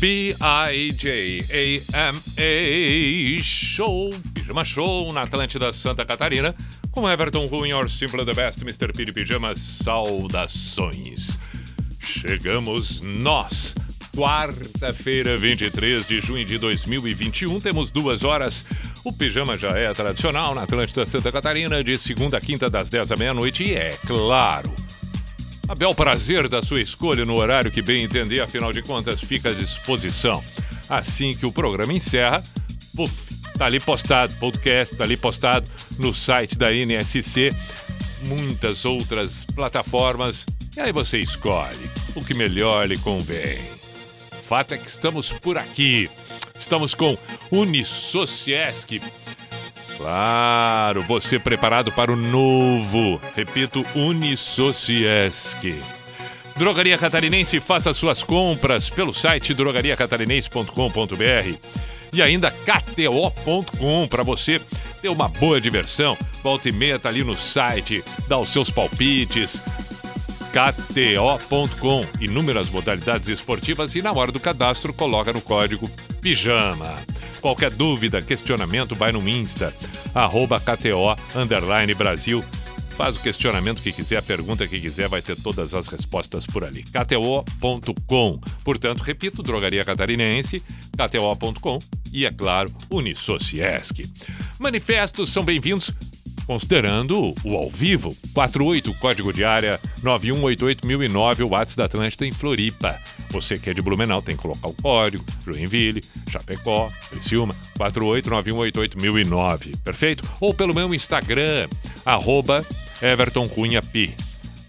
B-I-J-A-M-A Show, Pijama Show na Atlântida Santa Catarina com Everton Ruin, or Simple the Best, Mr. Piri Pijama, saudações. Chegamos nós, quarta-feira, 23 de junho de 2021, temos duas horas o pijama já é tradicional na Atlântida Santa Catarina, de segunda a quinta, das 10 à meia-noite. E é claro, a bel prazer da sua escolha no horário que bem entender, afinal de contas, fica à disposição. Assim que o programa encerra, puf, tá ali postado, podcast, tá ali postado no site da NSC, muitas outras plataformas. E aí você escolhe o que melhor lhe convém. Fato é que estamos por aqui. Estamos com Unisociesc. Claro, você preparado para o novo. Repito, Unisociesc. Drogaria Catarinense, faça suas compras pelo site drogariacatarinense.com.br e ainda KTO.com para você ter uma boa diversão. Volta e meia tá ali no site, dá os seus palpites. KTO.com, inúmeras modalidades esportivas e na hora do cadastro coloca no código PIJAMA. Qualquer dúvida, questionamento, vai no Insta, arroba KTO, Brasil. Faz o questionamento que quiser, a pergunta que quiser, vai ter todas as respostas por ali. KTO.com. Portanto, repito, Drogaria Catarinense, KTO.com e, é claro, Unisociesc. Manifestos são bem-vindos considerando o ao vivo. 48, código de área 9188009, o WhatsApp da Atlântida em Floripa. Você que é de Blumenau tem que colocar o código, Joinville, Chapecó, Criciúma, 489188009, perfeito? Ou pelo meu Instagram, arroba.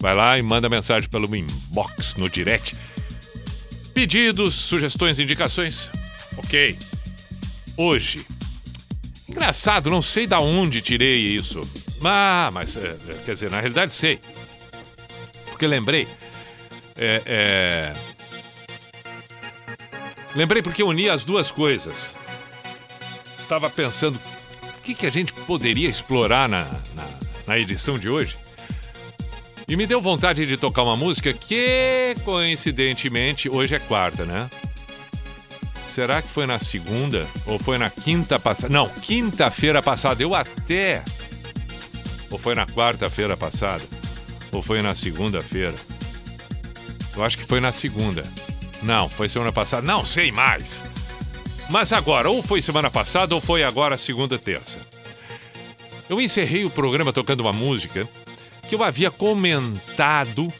Vai lá e manda mensagem pelo inbox no direct. Pedidos, sugestões, indicações? Ok. Hoje, Engraçado, não sei da onde tirei isso. Ah, mas, é, quer dizer, na realidade sei. Porque lembrei. É, é... Lembrei porque uni as duas coisas. Estava pensando o que, que a gente poderia explorar na, na, na edição de hoje. E me deu vontade de tocar uma música que, coincidentemente, hoje é quarta, né? Será que foi na segunda? Ou foi na quinta passada? Não, quinta-feira passada. Eu até. Ou foi na quarta-feira passada? Ou foi na segunda-feira? Eu acho que foi na segunda. Não, foi semana passada. Não sei mais. Mas agora, ou foi semana passada ou foi agora segunda, terça. Eu encerrei o programa tocando uma música que eu havia comentado,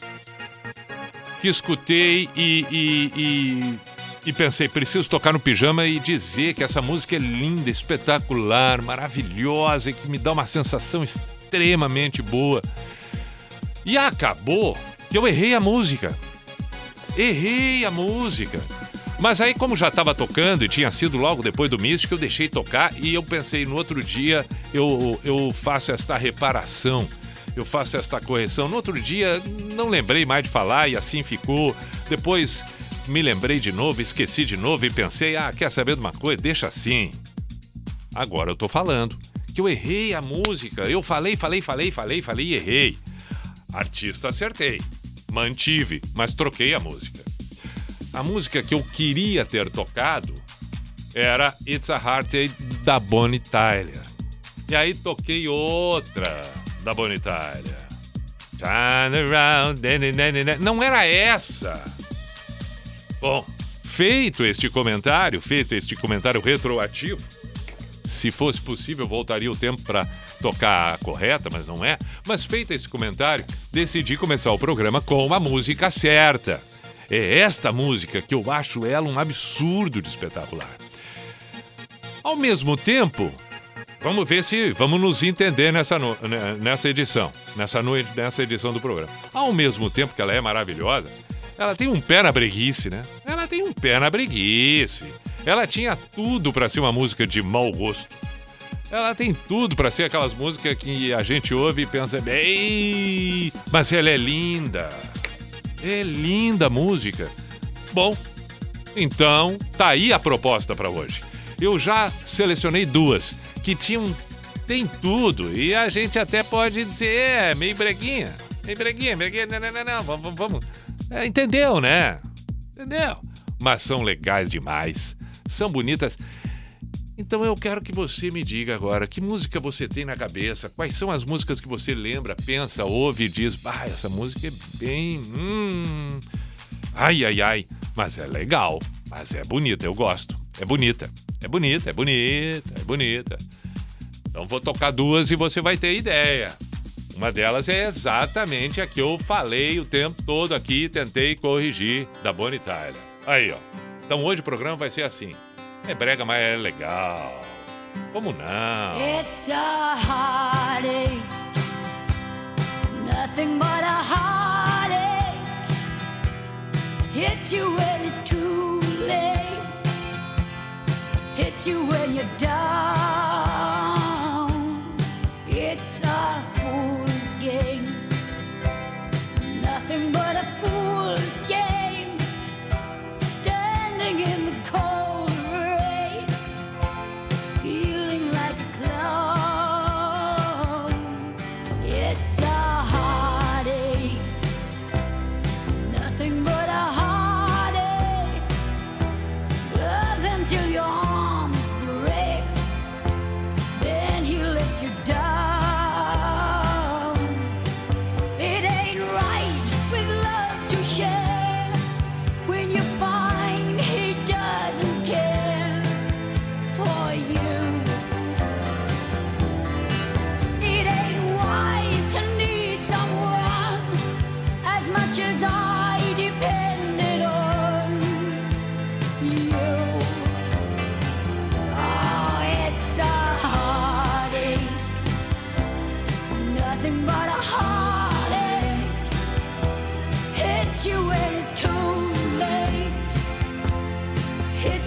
que escutei e, e, e e pensei, preciso tocar no pijama e dizer que essa música é linda, espetacular, maravilhosa e que me dá uma sensação extremamente boa. E acabou que eu errei a música. Errei a música. Mas aí, como já estava tocando e tinha sido logo depois do Místico, eu deixei tocar e eu pensei, no outro dia eu, eu faço esta reparação, eu faço esta correção. No outro dia, não lembrei mais de falar e assim ficou. Depois me lembrei de novo, esqueci de novo e pensei: ah, quer saber de uma coisa? Deixa assim. Agora eu tô falando que eu errei a música. Eu falei, falei, falei, falei, falei e errei. Artista acertei. Mantive, mas troquei a música. A música que eu queria ter tocado era It's a Heartache da Bonnie Tyler. E aí toquei outra da Bonnie Tyler. Turn around, não era essa. Bom, feito este comentário, feito este comentário retroativo, se fosse possível, voltaria o tempo para tocar a correta, mas não é. Mas feito esse comentário, decidi começar o programa com a música certa. É esta música que eu acho ela um absurdo de espetacular. Ao mesmo tempo, vamos ver se vamos nos entender nessa, né, nessa edição, nessa, no- nessa edição do programa. Ao mesmo tempo que ela é maravilhosa, ela tem um pé na breguice, né? Ela tem um pé na breguice. Ela tinha tudo pra ser uma música de mau gosto. Ela tem tudo pra ser aquelas músicas que a gente ouve e pensa, ei, mas ela é linda. É linda a música. Bom, então tá aí a proposta pra hoje. Eu já selecionei duas que tinham tem tudo e a gente até pode dizer é meio breguinha, meio breguinha, breguinha, não, não, não, não, vamos, vamos. É, entendeu, né? Entendeu? Mas são legais demais, são bonitas. Então eu quero que você me diga agora que música você tem na cabeça, quais são as músicas que você lembra, pensa, ouve e diz, ah, essa música é bem. Hum, ai, ai, ai, mas é legal, mas é bonita, eu gosto. É bonita, é bonita, é bonita, é bonita. Então vou tocar duas e você vai ter ideia. Uma delas é exatamente a que eu falei o tempo todo aqui, tentei corrigir, da Bonnie Tyler. Aí, ó. Então hoje o programa vai ser assim. É brega, mas é legal. Como não? It's a heartache, nothing but a heartache. Hits you when it's too late, hits you when you're down. It's a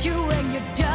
you when you're down.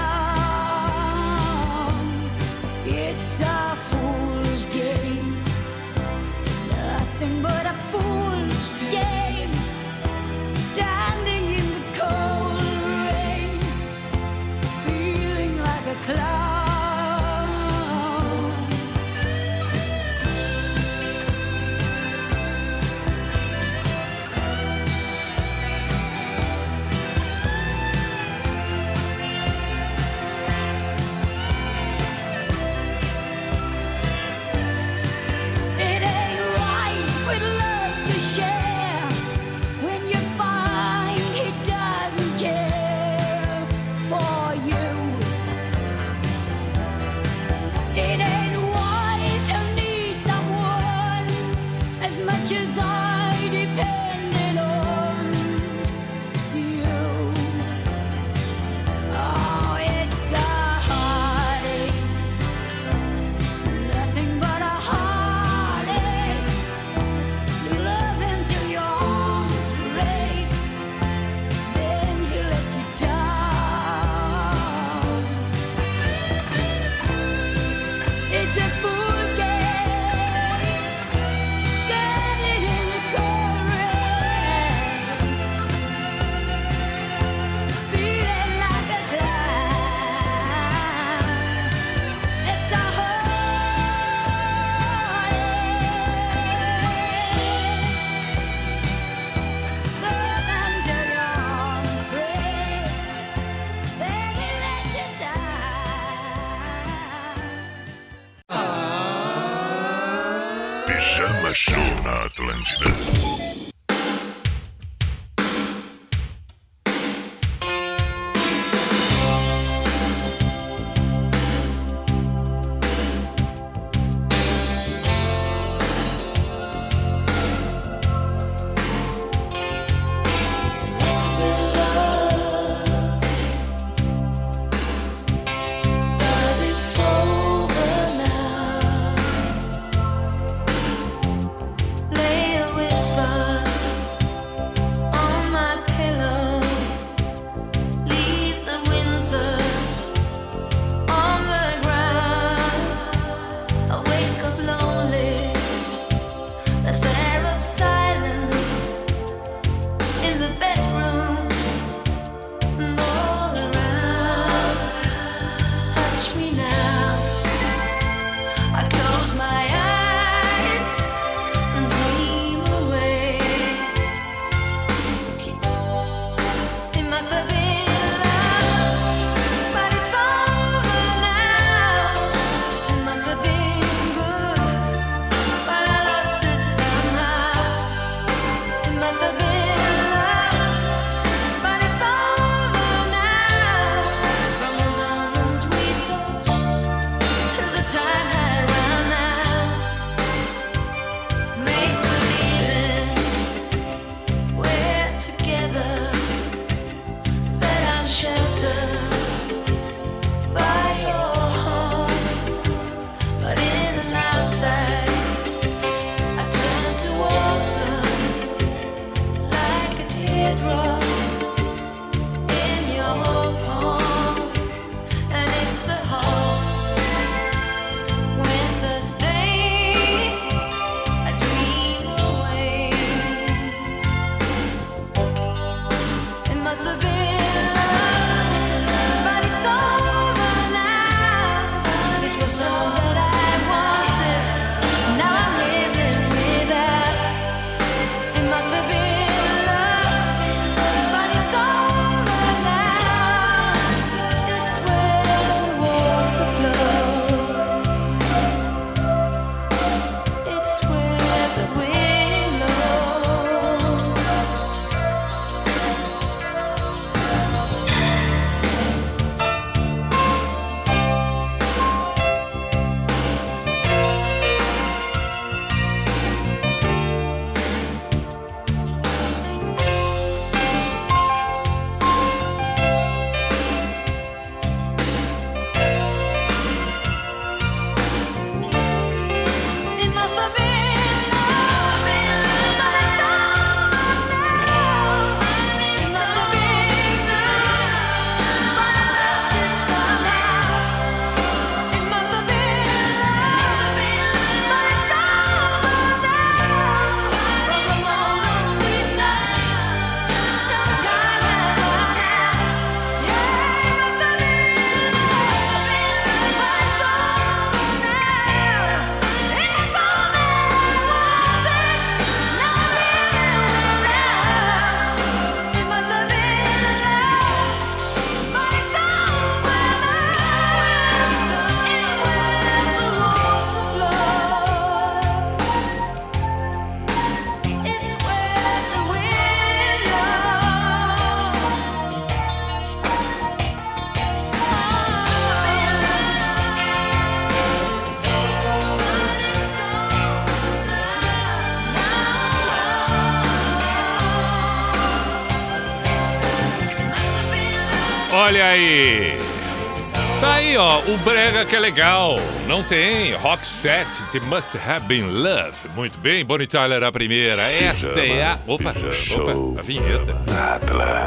Brega que é legal. Não tem. Rock set, The Must Have Been Love. Muito bem, Bonnie Tyler a primeira. Esta é a... Opa, opa, a vinheta.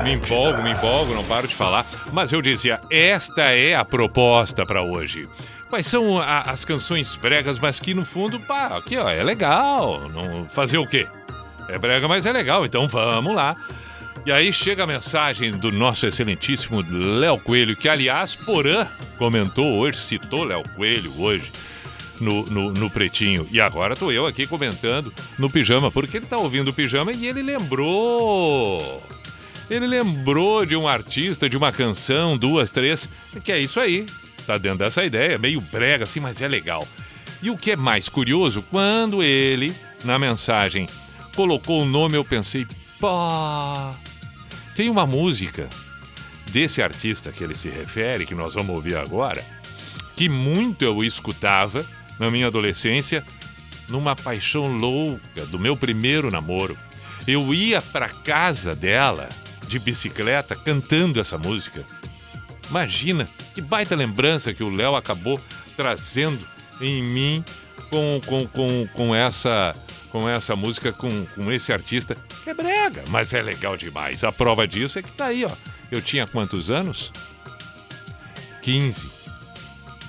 Me empolgo, me empolgo, não paro de falar. Mas eu dizia, esta é a proposta pra hoje. Quais são a- as canções bregas, mas que no fundo, pá, aqui ó, é legal. Não, fazer o quê? É brega, mas é legal, então vamos lá. E aí chega a mensagem do nosso excelentíssimo Léo Coelho, que aliás Porã comentou hoje, citou Léo Coelho hoje no, no, no Pretinho. E agora tô eu aqui comentando no Pijama, porque ele tá ouvindo o Pijama e ele lembrou. Ele lembrou de um artista, de uma canção, duas, três, que é isso aí. Tá dentro dessa ideia, meio brega assim, mas é legal. E o que é mais curioso, quando ele, na mensagem, colocou o nome, eu pensei, pá, tem uma música desse artista que ele se refere, que nós vamos ouvir agora, que muito eu escutava na minha adolescência, numa paixão louca do meu primeiro namoro. Eu ia pra casa dela de bicicleta cantando essa música. Imagina que baita lembrança que o Léo acabou trazendo em mim com, com, com, com essa com essa música, com, com esse artista, é brega, mas é legal demais. A prova disso é que tá aí, ó. Eu tinha quantos anos? 15.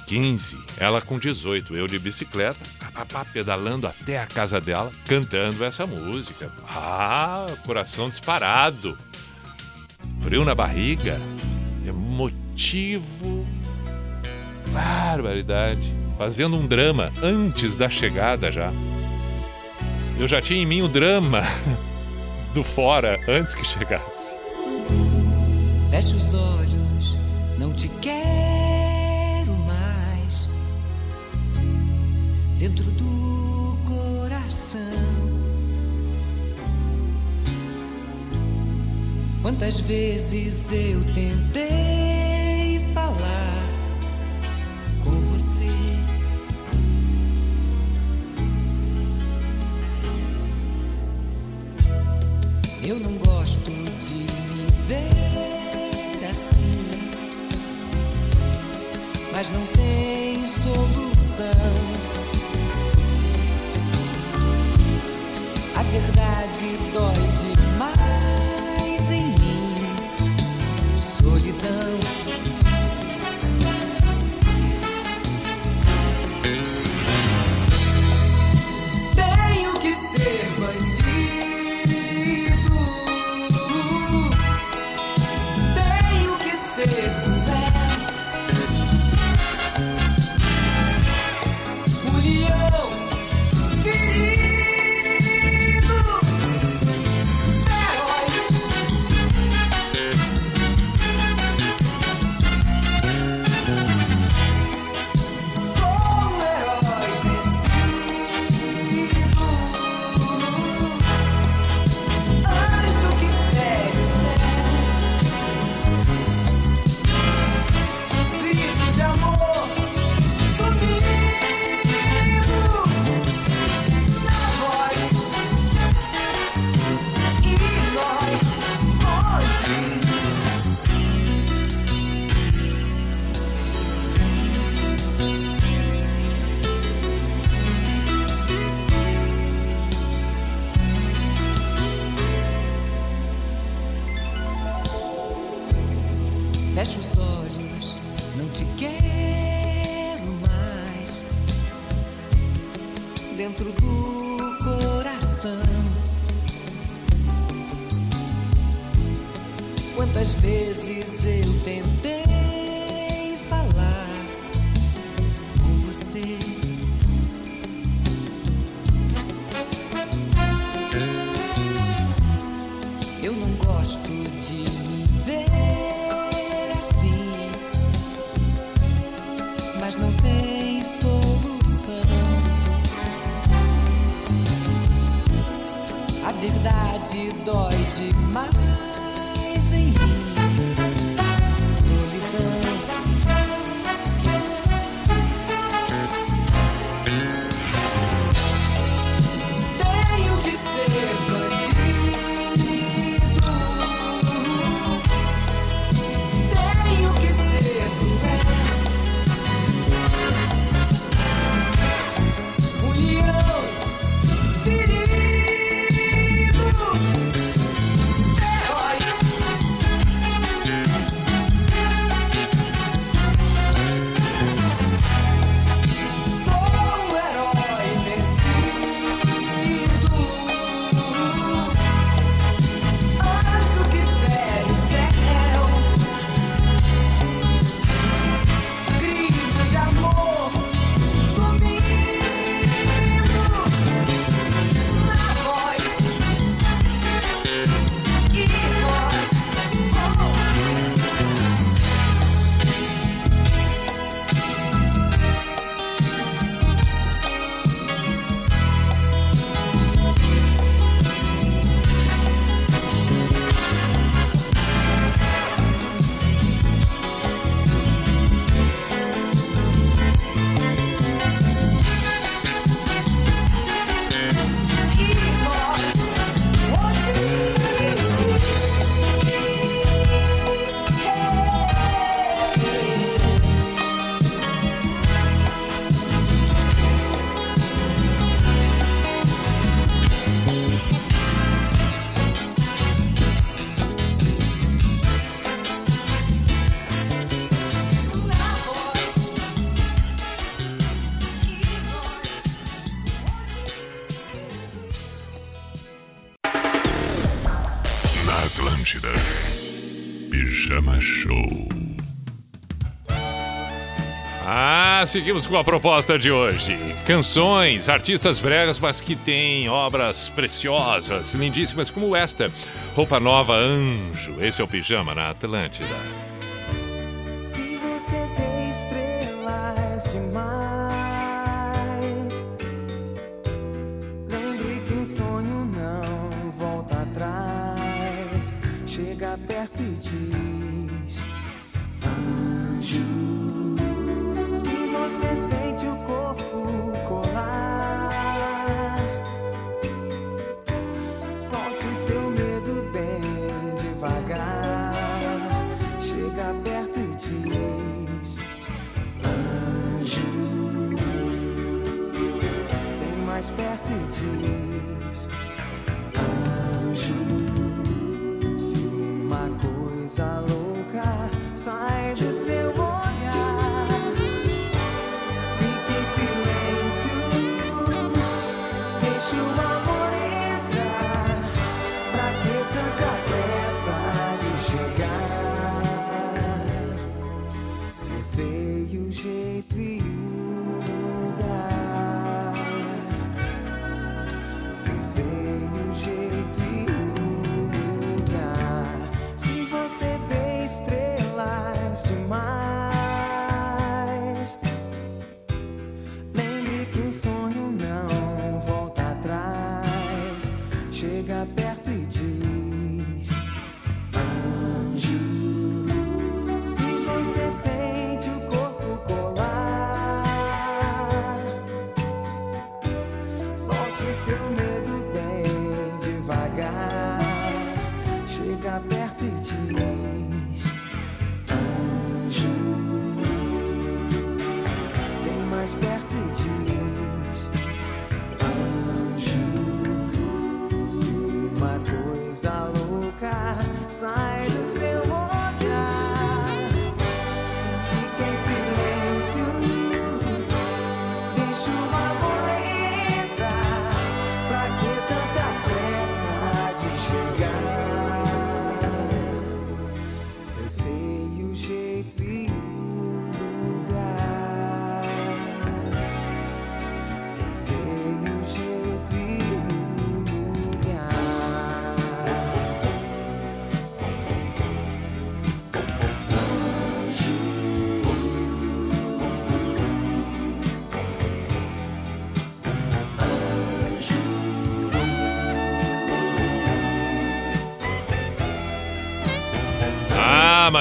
15. Ela com 18. Eu de bicicleta, pá, pá, pedalando até a casa dela, cantando essa música. Ah, coração disparado. Frio na barriga. Emotivo. Barbaridade. Fazendo um drama antes da chegada já. Eu já tinha em mim o drama do fora antes que chegasse. Feche os olhos, não te quero mais. Dentro do coração. Quantas vezes eu tentei. seguimos com a proposta de hoje. Canções, artistas bregas, mas que têm obras preciosas, lindíssimas, como esta. Roupa nova, anjo. Esse é o pijama na Atlântida.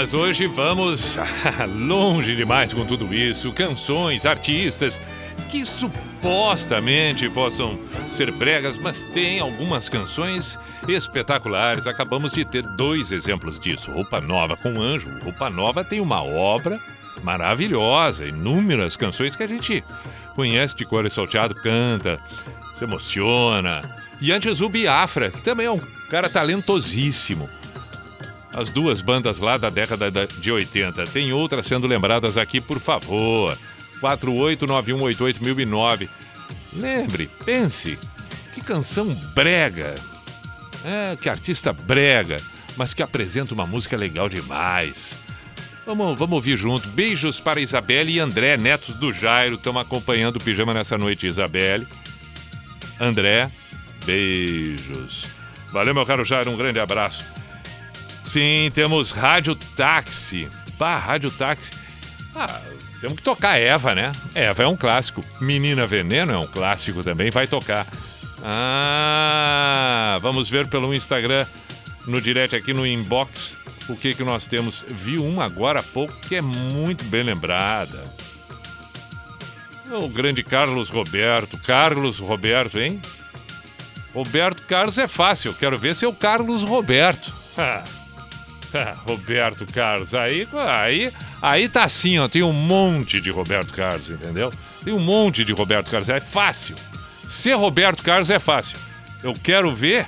Mas hoje vamos longe demais com tudo isso. Canções, artistas que supostamente possam ser bregas, mas tem algumas canções espetaculares. Acabamos de ter dois exemplos disso. Roupa Nova com Anjo. Roupa Nova tem uma obra maravilhosa, inúmeras canções que a gente conhece de cor e salteado, canta, se emociona. E antes o Biafra, que também é um cara talentosíssimo. As duas bandas lá da década da- de 80. Tem outras sendo lembradas aqui, por favor. 489188009. Lembre, pense. Que canção brega. É, que artista brega, mas que apresenta uma música legal demais. Vamos, vamos ouvir junto. Beijos para Isabelle e André, netos do Jairo. Estão acompanhando o pijama nessa noite, Isabelle. André, beijos. Valeu, meu caro Jairo, um grande abraço. Sim, temos Rádio Táxi. Pá, Rádio Táxi. Ah, temos que tocar Eva, né? Eva é um clássico. Menina Veneno é um clássico também, vai tocar. Ah, vamos ver pelo Instagram, no direct aqui no inbox, o que que nós temos. Vi uma agora há pouco que é muito bem lembrada. O grande Carlos Roberto. Carlos Roberto, hein? Roberto Carlos é fácil. Quero ver se é o Carlos Roberto. Roberto Carlos. Aí, aí, aí tá assim, ó. Tem um monte de Roberto Carlos, entendeu? Tem um monte de Roberto Carlos. É fácil. Ser Roberto Carlos é fácil. Eu quero ver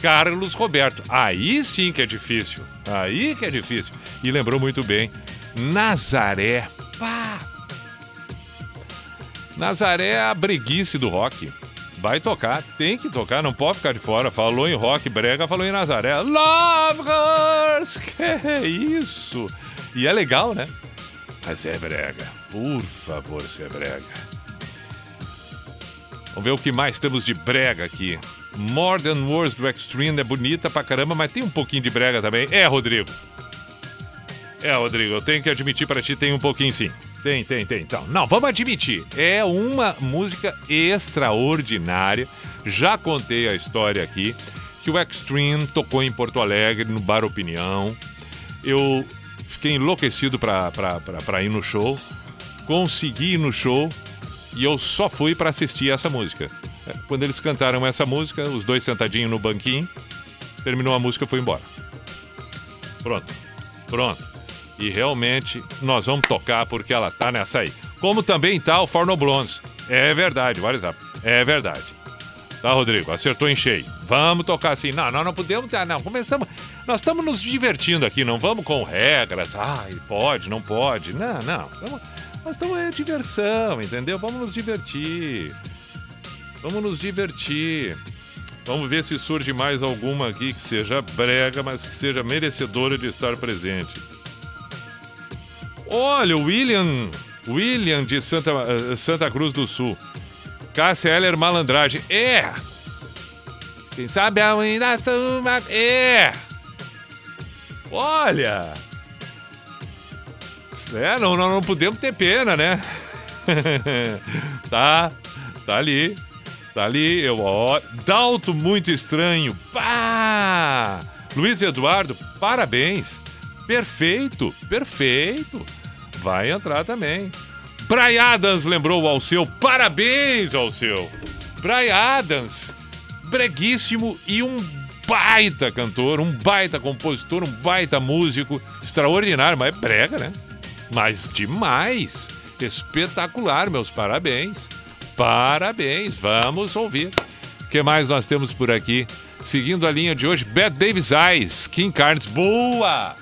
Carlos Roberto. Aí sim que é difícil. Aí que é difícil. E lembrou muito bem. Nazaré. Pá. Nazaré é a breguice do rock. Vai tocar, tem que tocar, não pode ficar de fora. Falou em rock, brega, falou em Nazaré. Love Girls! Que é isso? E é legal, né? Mas é brega. Por favor, se é brega. Vamos ver o que mais temos de brega aqui. More Than Words do Extreme é bonita pra caramba, mas tem um pouquinho de brega também. É, Rodrigo. É, Rodrigo, eu tenho que admitir pra ti, tem um pouquinho sim. Tem, tem, tem. Então, não, vamos admitir. É uma música extraordinária. Já contei a história aqui. que o Extreme tocou em Porto Alegre, no Bar Opinião. Eu fiquei enlouquecido pra ir no show. Consegui ir no show e eu só fui pra assistir essa música. É, Quando eles cantaram essa música, os dois sentadinhos no banquinho, terminou a música e fui embora. Pronto. Pronto. E realmente nós vamos tocar porque ela tá nessa aí. Como também tá o Forno Blondes. É verdade, WhatsApp. É verdade. Tá, Rodrigo? Acertou em cheio. Vamos tocar assim. Não, nós não podemos. Ah, não, começamos. Nós estamos nos divertindo aqui, não vamos com regras. Ai, pode, não pode. Não, não. Tamo- nós estamos é diversão, entendeu? Vamos nos divertir. Vamos nos divertir. Vamos ver se surge mais alguma aqui que seja brega, mas que seja merecedora de estar presente. Olha, o William, William de Santa, eh, Santa Cruz do Sul. Cássia Heller Malandragem. É! Quem sabe a unha suma... É! Olha! É, não, não, não podemos ter pena, né? tá, tá ali. Tá ali, eu ó. Dalto muito estranho. Pá! Luiz Eduardo, parabéns. Perfeito, perfeito. Vai entrar também. Brian Adams lembrou o Alceu. Parabéns, Alceu. Brian Adams, breguíssimo e um baita cantor, um baita compositor, um baita músico. Extraordinário, mas é brega, né? Mas demais. Espetacular, meus parabéns. Parabéns, vamos ouvir. O que mais nós temos por aqui? Seguindo a linha de hoje, Beth Davis Eyes, King Carnes, boa!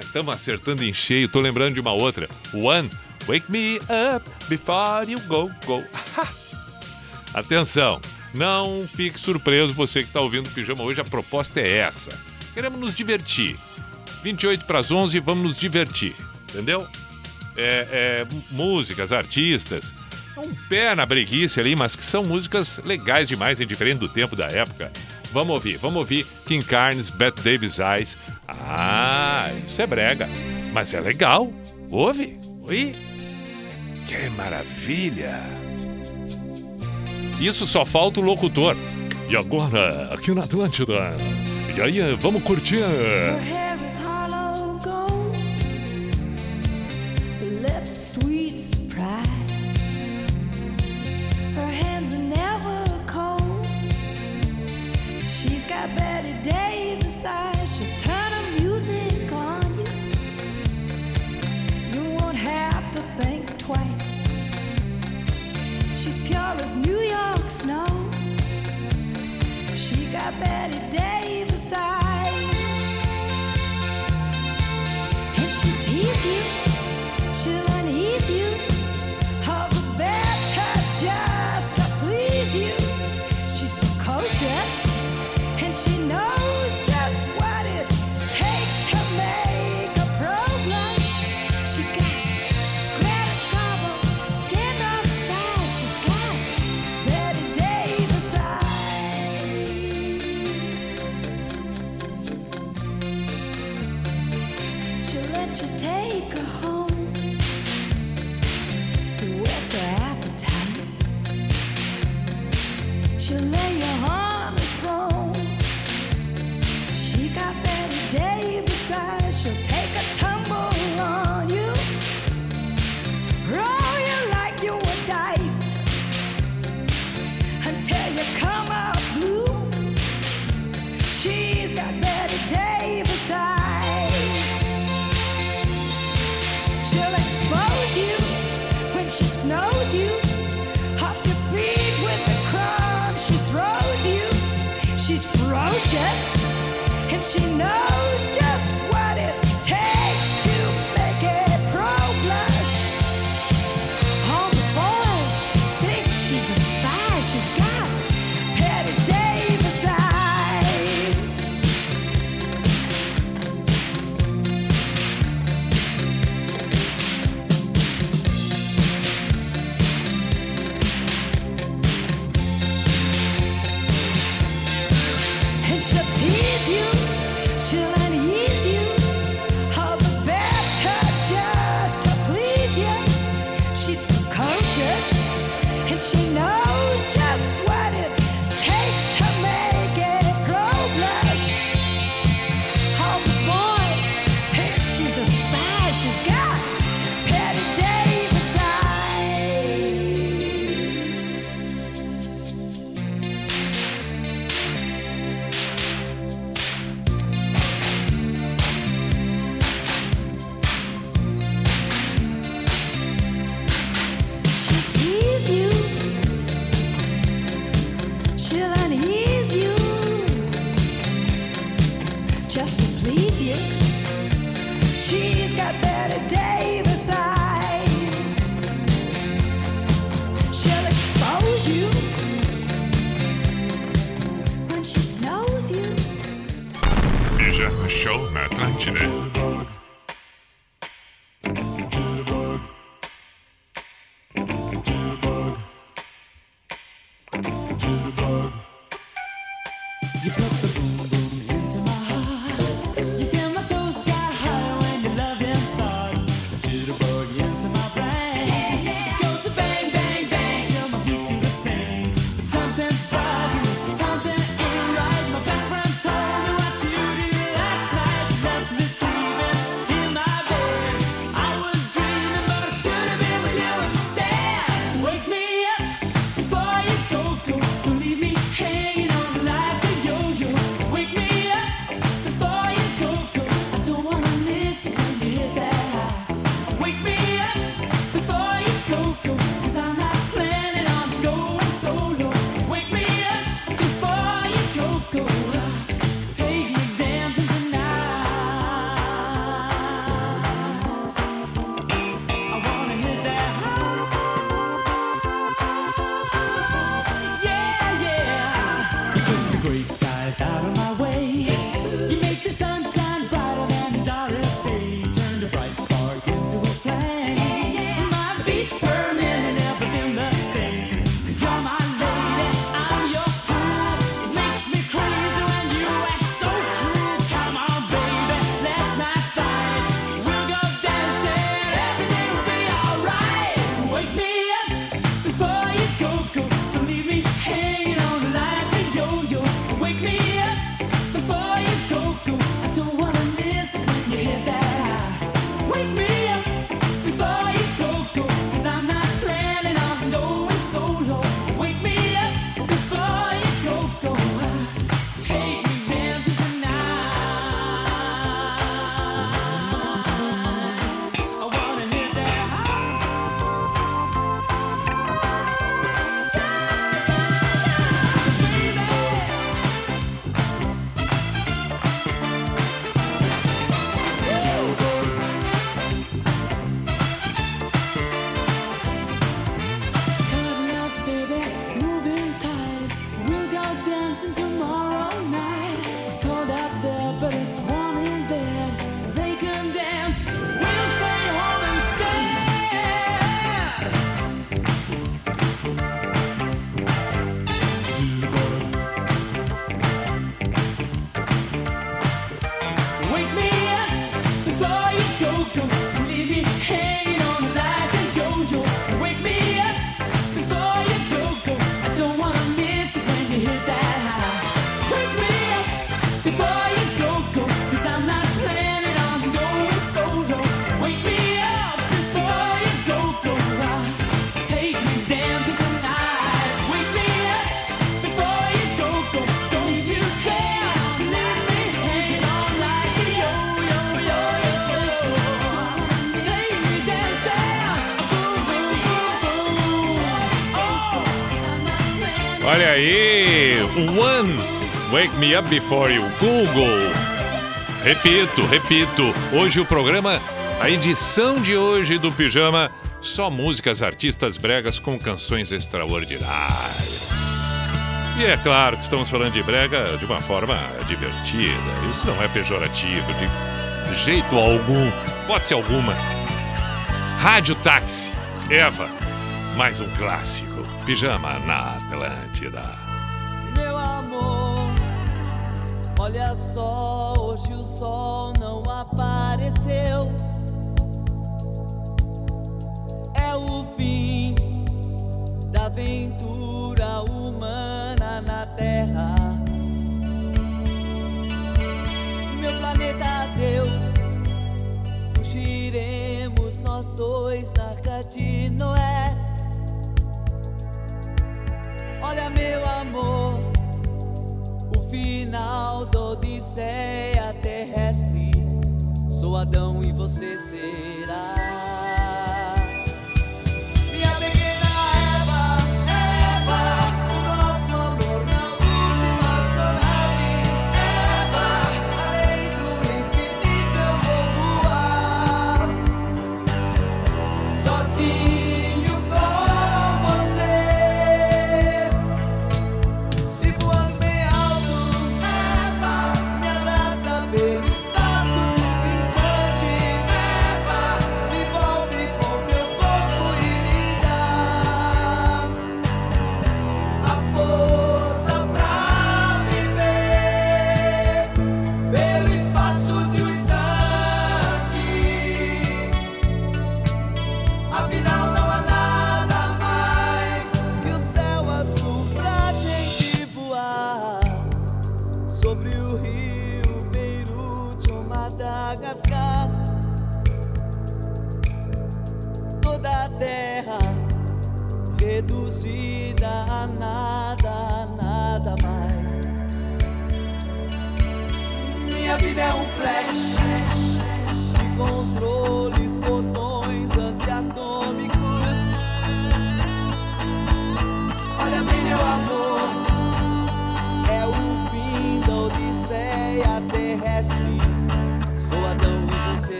Estamos acertando em cheio, tô lembrando de uma outra. One, Wake Me Up Before You Go Go. Atenção, não fique surpreso você que está ouvindo o Pijama hoje, a proposta é essa. Queremos nos divertir. 28 para as 11, vamos nos divertir, entendeu? É, é, músicas, artistas, um pé na breguice ali, mas que são músicas legais demais, indiferente do tempo da época. Vamos ouvir, vamos ouvir King Carnes, Beth Davis Eyes. Ah, isso é brega, mas é legal. Ouve, oi. Que maravilha. Isso só falta o locutor. E agora, aqui na Atlântida. E aí, vamos curtir. Her hair is Pure as New York snow. She got Betty Davis eyes. And she'll tease you, She's ferocious and she knows just Me Up Before You, Google. Repito, repito, hoje o programa, a edição de hoje do Pijama, só músicas, artistas bregas com canções extraordinárias. E é claro que estamos falando de brega de uma forma divertida. Isso não é pejorativo de jeito algum, pode ser alguma. Rádio Táxi, Eva, mais um clássico. Pijama na Atlântida. Olha só, hoje o sol não apareceu. É o fim da aventura humana na Terra. Meu planeta, Deus, fugiremos nós dois na arca de Noé. Olha, meu amor final da Odisseia terrestre. Sou Adão e você ser.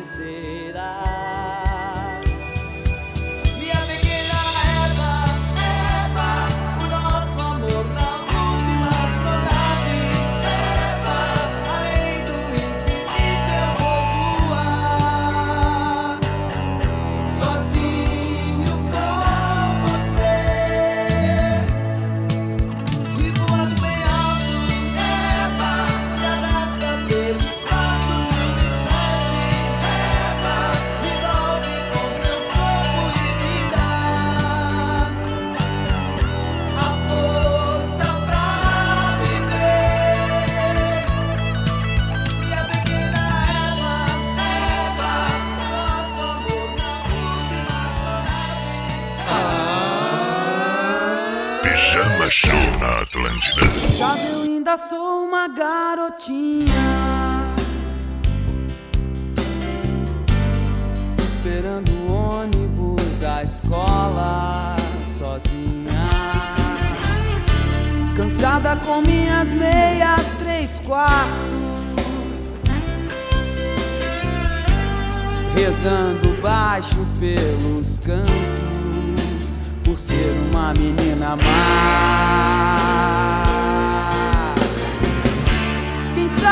será. tinha Esperando o ônibus da escola sozinha. Cansada com minhas meias três quartos Rezando baixo pelos cantos Por ser uma menina má.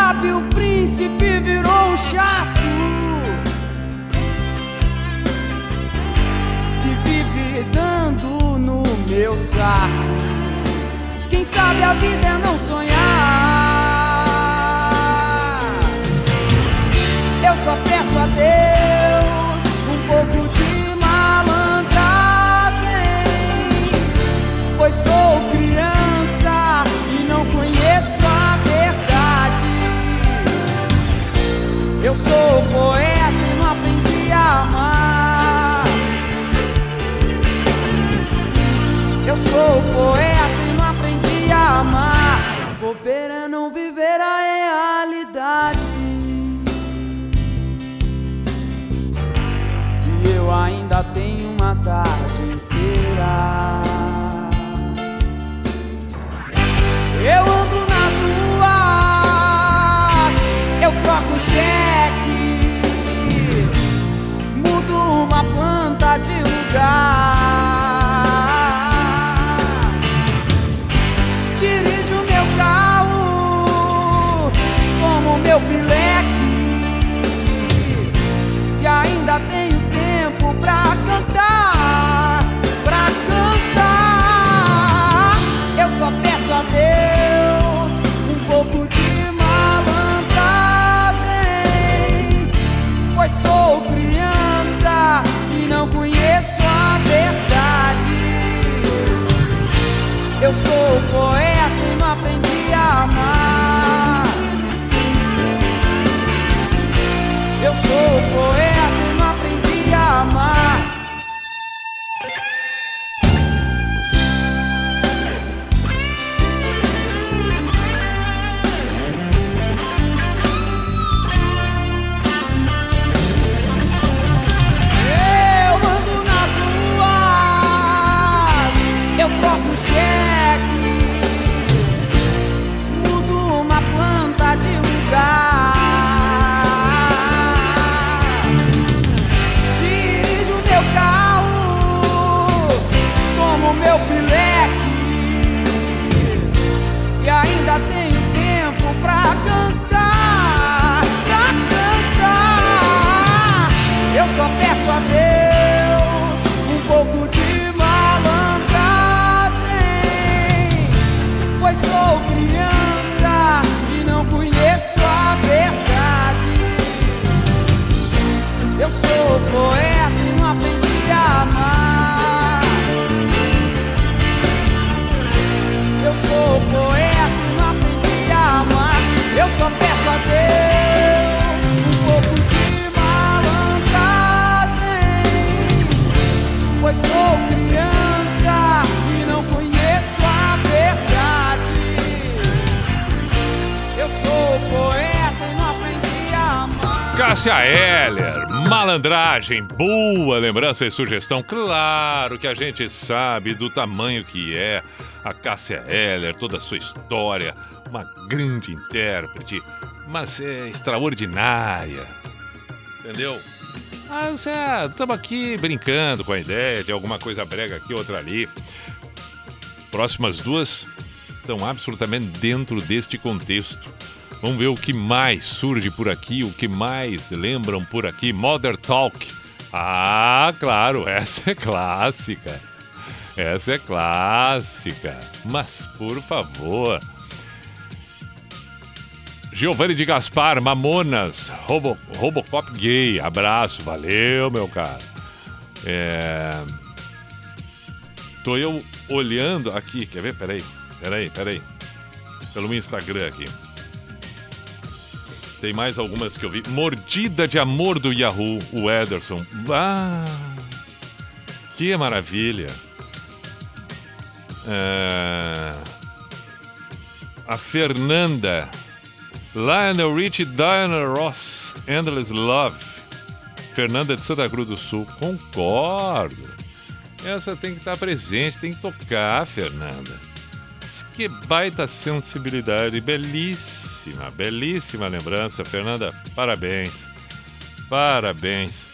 sabe, o príncipe virou um chato que vive dando no meu saco. Quem sabe a vida é não sonhar. Eu só peço a Deus um pouco de malandragem, pois sou o sou poeta e não aprendi a amar. Eu sou poeta e não aprendi a amar. Bobeira é não viver a realidade. E eu ainda tenho uma tarde inteira. Eu ando nas ruas, eu troco chefe. lugar. Dirijo o meu carro como meu pileque e ainda malandragem, boa lembrança e sugestão. Claro que a gente sabe do tamanho que é a Cássia Heller, toda a sua história, uma grande intérprete, mas é extraordinária. Entendeu? Mas é, estamos aqui brincando com a ideia de alguma coisa brega aqui, outra ali. Próximas duas estão absolutamente dentro deste contexto. Vamos ver o que mais surge por aqui, o que mais lembram por aqui. Mother Talk. Ah, claro, essa é clássica. Essa é clássica. Mas, por favor. Giovanni de Gaspar, Mamonas, Robo, Robocop gay. Abraço, valeu, meu cara. É... Tô eu olhando aqui, quer ver? Peraí, peraí, peraí. Pelo Instagram aqui. Tem mais algumas que eu vi. Mordida de Amor do Yahoo, o Ederson. Ah, que maravilha. É, A Fernanda. Lionel Richie, Diana Ross, Endless Love. Fernanda de Santa Cruz do Sul. Concordo. Essa tem que estar presente, tem que tocar, Fernanda. Que baita sensibilidade, belíssima, belíssima lembrança, Fernanda. Parabéns, parabéns.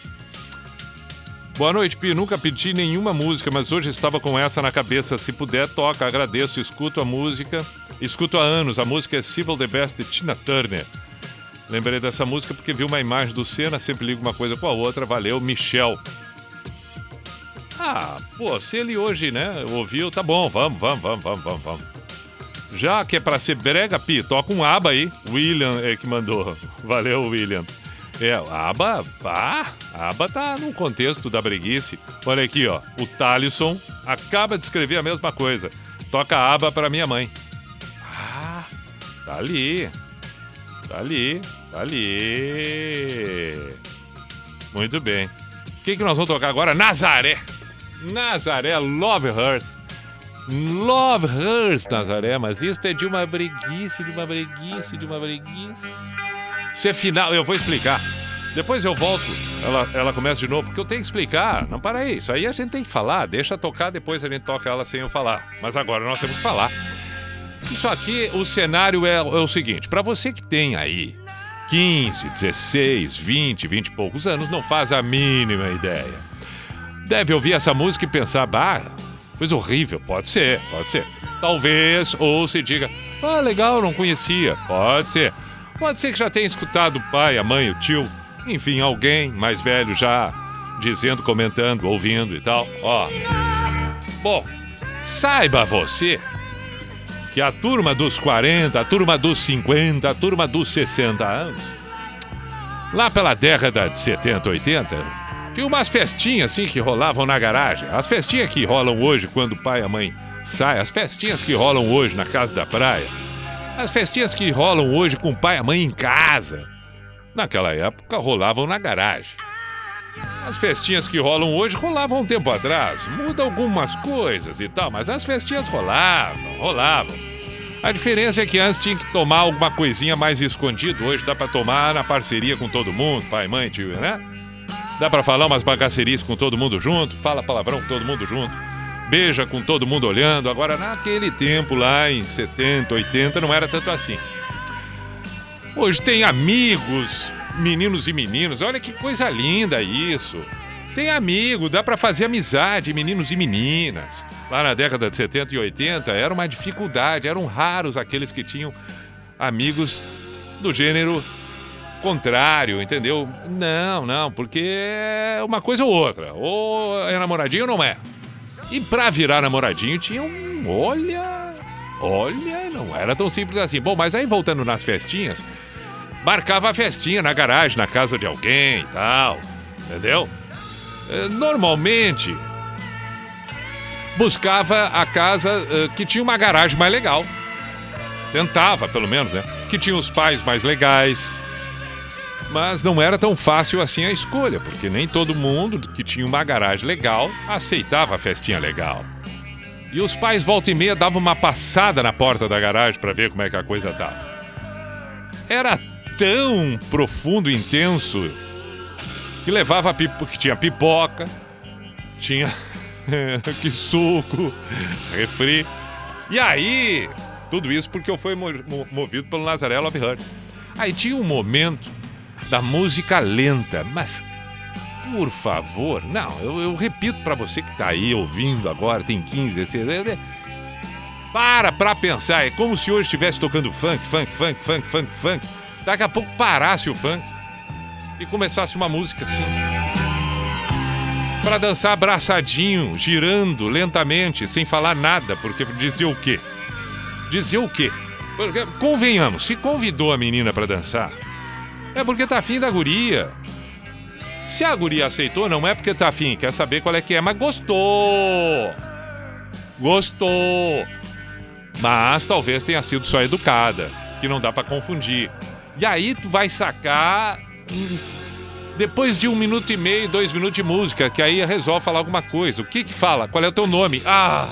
Boa noite, Pi. Nunca pedi nenhuma música, mas hoje estava com essa na cabeça. Se puder, toca. Agradeço. Escuto a música. Escuto há anos. A música é Civil the Best de Tina Turner. Lembrei dessa música porque vi uma imagem do Senna. Sempre ligo uma coisa com a outra. Valeu, Michel. Ah, pô, se ele hoje, né, ouviu, tá bom. Vamos, vamos, vamos, vamos, vamos, vamos. Já que é pra ser brega, Pi, toca um aba aí. William é que mandou. Valeu, William. É, aba, ah, a aba tá no contexto da breguice. Olha aqui, ó. O Talisson acaba de escrever a mesma coisa. Toca aba pra minha mãe. Ah, tá ali. Tá ali, tá ali. Muito bem. O que, que nós vamos tocar agora? Nazaré. Nazaré, Love Hurts. Love Hurts, Nazaré, mas isso é de uma breguice, de uma breguice, de uma breguice. Isso é final, eu vou explicar. Depois eu volto, ela, ela começa de novo, porque eu tenho que explicar. Não, para aí, isso aí a gente tem que falar. Deixa tocar, depois a gente toca ela sem eu falar. Mas agora nós temos que falar. Isso aqui, o cenário é, é o seguinte: para você que tem aí 15, 16, 20, 20 e poucos anos, não faz a mínima ideia. Deve ouvir essa música e pensar, bah, coisa horrível. Pode ser, pode ser. Talvez, ou se diga, ah, legal, não conhecia. Pode ser. Pode ser que já tenha escutado o pai, a mãe, o tio, enfim, alguém mais velho já dizendo, comentando, ouvindo e tal. Ó. Bom, saiba você que a turma dos 40, a turma dos 50, a turma dos 60 anos, lá pela década de 70, 80, tinha umas festinhas assim que rolavam na garagem. As festinhas que rolam hoje quando o pai e a mãe saem, as festinhas que rolam hoje na casa da praia, as festinhas que rolam hoje com o pai e a mãe em casa, naquela época rolavam na garagem. As festinhas que rolam hoje rolavam um tempo atrás. Muda algumas coisas e tal, mas as festinhas rolavam, rolavam. A diferença é que antes tinha que tomar alguma coisinha mais escondido. Hoje dá pra tomar na parceria com todo mundo, pai, mãe, tio, né? Dá pra falar umas bagacerias com todo mundo junto, fala palavrão com todo mundo junto, beija com todo mundo olhando. Agora, naquele tempo lá em 70, 80, não era tanto assim. Hoje tem amigos, meninos e meninas. Olha que coisa linda isso. Tem amigo, dá pra fazer amizade, meninos e meninas. Lá na década de 70 e 80 era uma dificuldade, eram raros aqueles que tinham amigos do gênero contrário, entendeu? Não, não, porque é uma coisa ou outra. Ou é namoradinho ou não é. E pra virar namoradinho tinha um. Olha. Olha, não era tão simples assim. Bom, mas aí voltando nas festinhas, marcava a festinha na garagem, na casa de alguém e tal. Entendeu? Eh, Normalmente buscava a casa eh, que tinha uma garagem mais legal. Tentava, pelo menos, né? Que tinha os pais mais legais. Mas não era tão fácil assim a escolha, porque nem todo mundo que tinha uma garagem legal aceitava a festinha legal. E os pais volta e meia davam uma passada na porta da garagem para ver como é que a coisa tava. Era tão profundo, intenso, que levava pipo, que tinha pipoca, tinha que suco, refri. E aí, tudo isso porque eu fui mo- mo- movido pelo Nazaré Love Heart. Aí tinha um momento da música lenta, mas por favor, não, eu, eu repito pra você que tá aí ouvindo agora, tem 15, 16, para pra pensar, é como se hoje estivesse tocando funk, funk, funk, funk, funk, funk. Daqui a pouco parasse o funk e começasse uma música assim. Pra dançar abraçadinho, girando lentamente, sem falar nada, porque dizia o quê? Dizia o quê? Porque, convenhamos, se convidou a menina pra dançar, é porque tá afim da guria. Se a guria aceitou, não é porque tá afim, quer saber qual é que é, mas gostou. Gostou. Mas talvez tenha sido só educada, que não dá pra confundir. E aí tu vai sacar hum, depois de um minuto e meio, dois minutos de música, que aí resolve falar alguma coisa. O que que fala? Qual é o teu nome? Ah!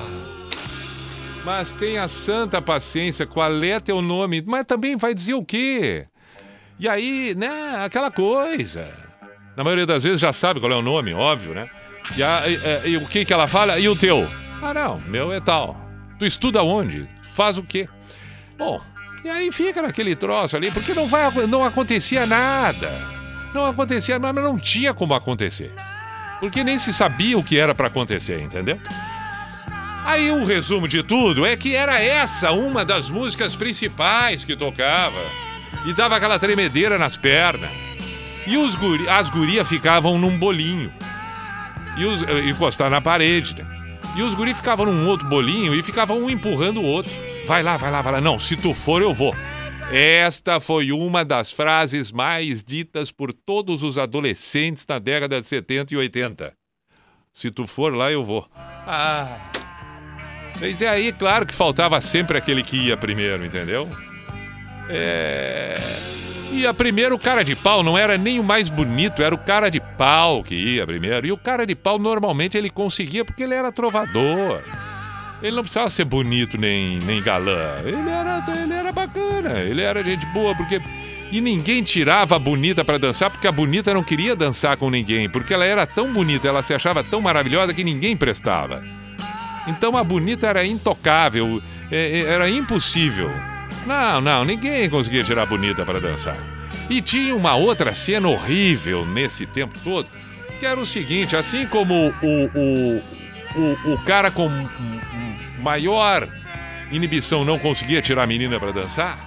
Mas tenha santa paciência, qual é teu nome? Mas também vai dizer o quê? E aí, né, aquela coisa. Na maioria das vezes já sabe qual é o nome, óbvio, né? E, a- e- e o que que ela fala? E o teu? Ah, não, meu é tal. Tu estuda onde? Faz o quê? Bom, e aí fica naquele troço ali, porque não, vai, não acontecia nada. Não acontecia, mas não tinha como acontecer. Porque nem se sabia o que era pra acontecer, entendeu? Aí o resumo de tudo é que era essa uma das músicas principais que tocava. E dava aquela tremedeira nas pernas. E os guri, as gurias ficavam num bolinho. E os, eh, encostar na parede, né? E os guri ficavam num outro bolinho e ficavam um empurrando o outro. Vai lá, vai lá, vai lá. Não, se tu for, eu vou. Esta foi uma das frases mais ditas por todos os adolescentes na década de 70 e 80. Se tu for lá, eu vou. Ah. Mas é aí, claro que faltava sempre aquele que ia primeiro, entendeu? É. Ia primeiro o cara de pau, não era nem o mais bonito, era o cara de pau que ia primeiro. E o cara de pau normalmente ele conseguia porque ele era trovador. Ele não precisava ser bonito nem, nem galã. Ele era, ele era bacana, ele era gente boa, porque. E ninguém tirava a bonita pra dançar, porque a bonita não queria dançar com ninguém, porque ela era tão bonita, ela se achava tão maravilhosa que ninguém prestava. Então a bonita era intocável, é, é, era impossível. Não, não, ninguém conseguia tirar bonita para dançar. E tinha uma outra cena horrível nesse tempo todo, que era o seguinte: assim como o, o, o, o cara com maior inibição não conseguia tirar a menina para dançar,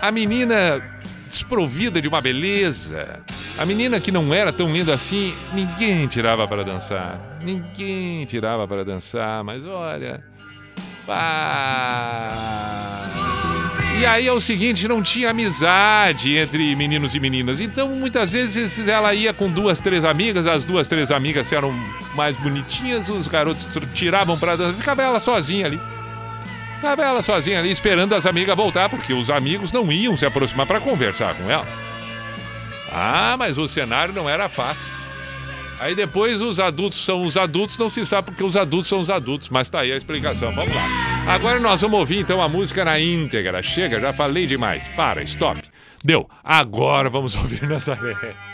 a menina desprovida de uma beleza, a menina que não era tão linda assim, ninguém tirava para dançar. Ninguém tirava para dançar, mas olha. Pá. E aí é o seguinte, não tinha amizade entre meninos e meninas. Então, muitas vezes ela ia com duas, três amigas, as duas, três amigas eram mais bonitinhas, os garotos tiravam pra dançar, ficava ela sozinha ali. Ficava ela sozinha ali esperando as amigas voltar, porque os amigos não iam se aproximar pra conversar com ela. Ah, mas o cenário não era fácil. Aí depois os adultos são os adultos, não se sabe porque os adultos são os adultos, mas tá aí a explicação. Vamos lá. Agora nós vamos ouvir então a música na íntegra. Chega, já falei demais. Para, stop. Deu. Agora vamos ouvir Nazaré.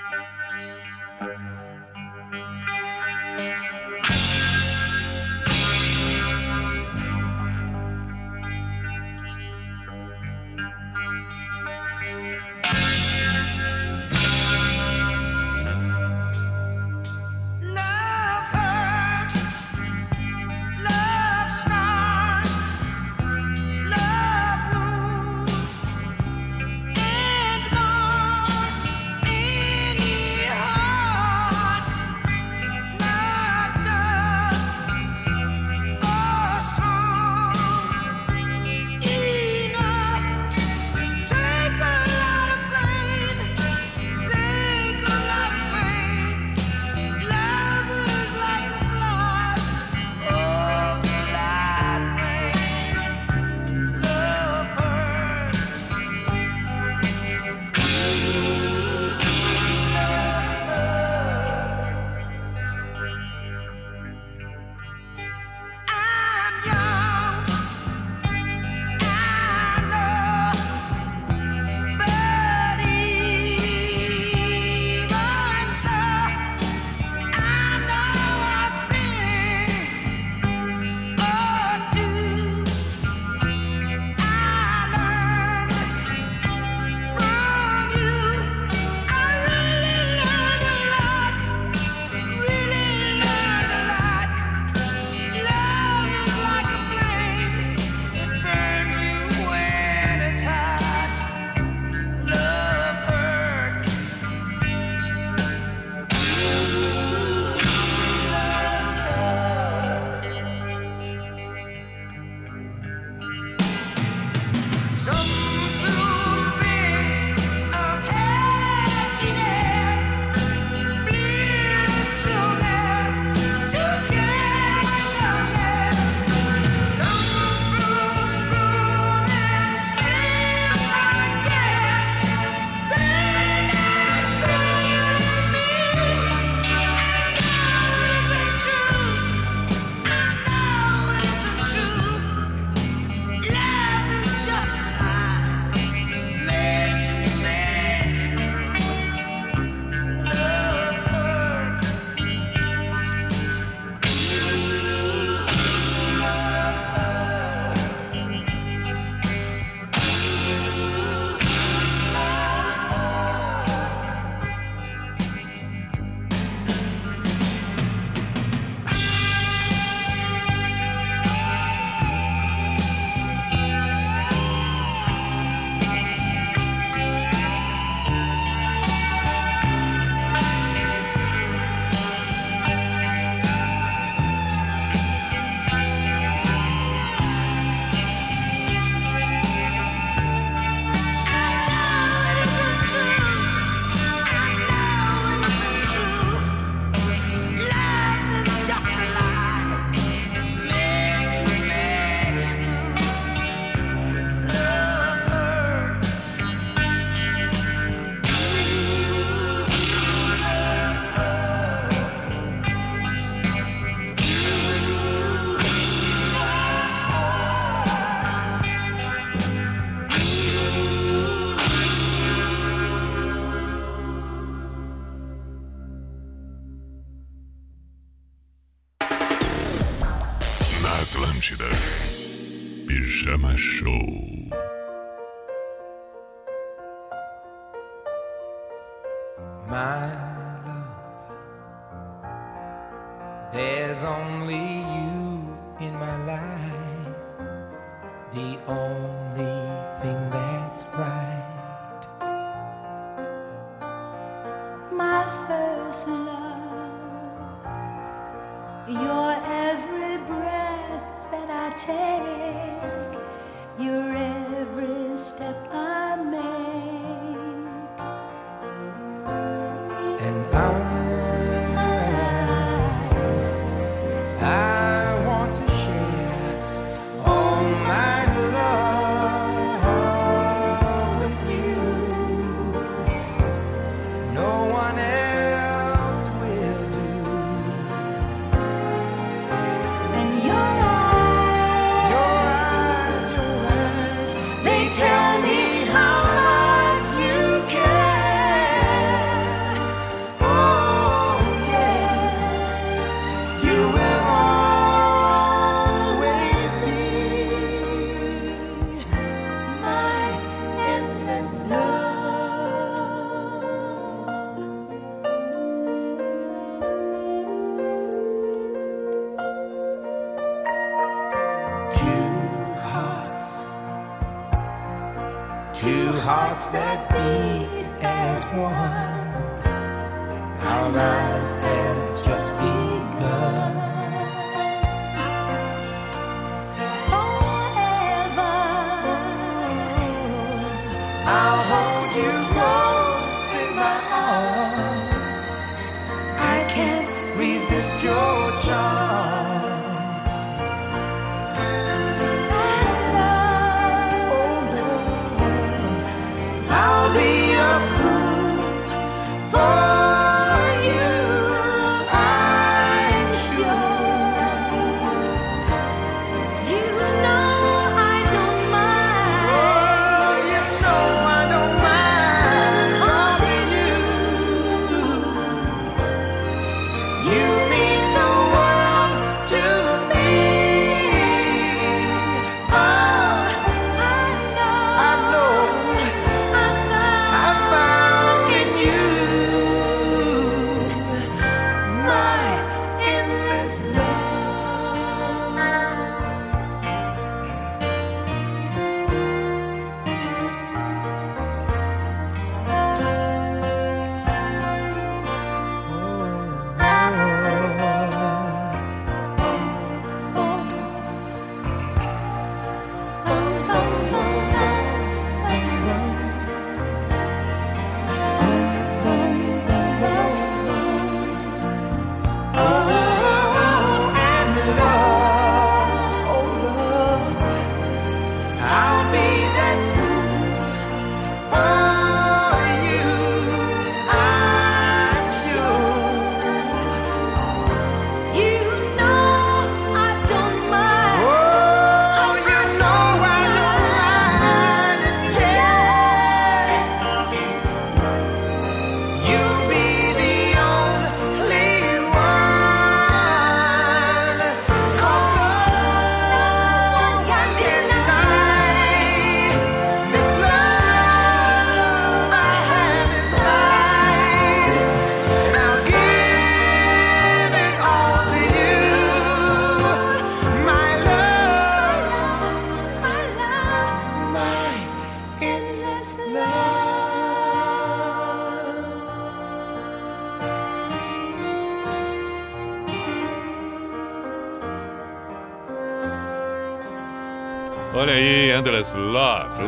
Two hearts that beat as one. Our lives have just begun.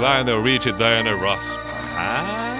Lionel Rich e Diana Ross. Ah,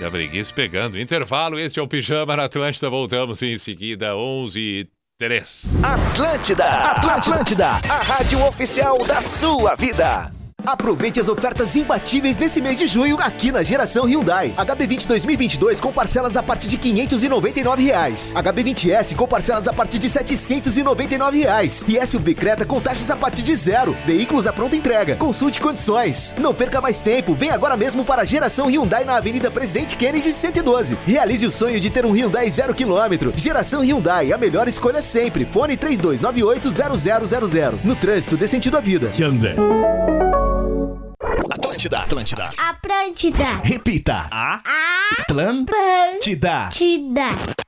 já preguiça pegando. Intervalo, este é o Pijama na Atlântida. Voltamos em seguida, 11 e 3. Atlântida, Atlântida, a rádio oficial da sua vida. Aproveite as ofertas imbatíveis desse mês de junho aqui na Geração Hyundai. HB20 2022 com parcelas a partir de 599 reais. HB20S com parcelas a partir de 799 reais. E SUV Creta com taxas a partir de zero. Veículos à pronta entrega. Consulte condições. Não perca mais tempo. Vem agora mesmo para a Geração Hyundai na Avenida Presidente Kennedy 112. Realize o sonho de ter um Hyundai zero quilômetro. Geração Hyundai, a melhor escolha sempre. Fone 3298-0000. No trânsito dê sentido à vida. Hyundai. Atlântida, Atlântida. Atlântida. Repita. Atlântida. Atlântida.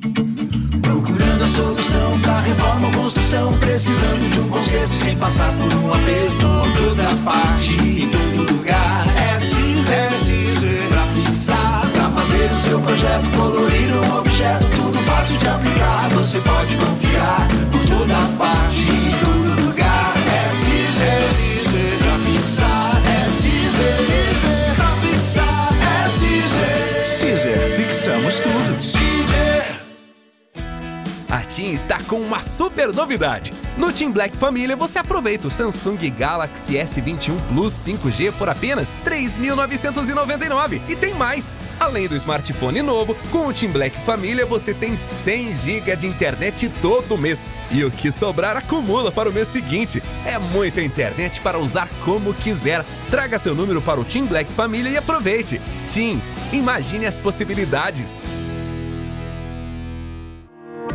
Procurando a solução pra reforma ou construção. Precisando de um conserto sem passar por um aperto. Toda parte, em todo lugar. É Cizer, Cizer. Pra fixar, pra fazer o seu projeto. Colorir um objeto, tudo fácil de aplicar. Você pode confiar. Por toda parte, em todo lugar. É Cizer, Cizer. Pra fixar, é Cizer, Cizer. Pra fixar, é Cizer. Cizer, fixamos tudo. A TIM está com uma super novidade. No TIM Black Família você aproveita o Samsung Galaxy S21 Plus 5G por apenas R$ 3.999. E tem mais! Além do smartphone novo, com o TIM Black Família você tem 100 GB de internet todo mês. E o que sobrar acumula para o mês seguinte. É muita internet para usar como quiser. Traga seu número para o TIM Black Família e aproveite. TIM, imagine as possibilidades.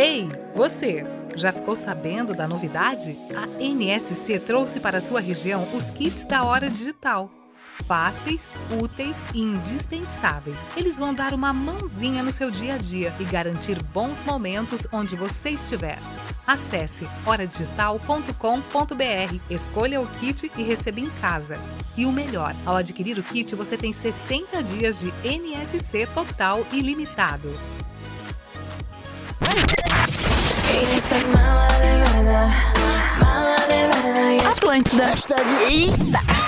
Ei, você! Já ficou sabendo da novidade? A NSC trouxe para sua região os kits da Hora Digital. Fáceis, úteis e indispensáveis. Eles vão dar uma mãozinha no seu dia a dia e garantir bons momentos onde você estiver. Acesse horadigital.com.br, escolha o kit e receba em casa. E o melhor, ao adquirir o kit, você tem 60 dias de NSC total ilimitado. Atlântida. Eita!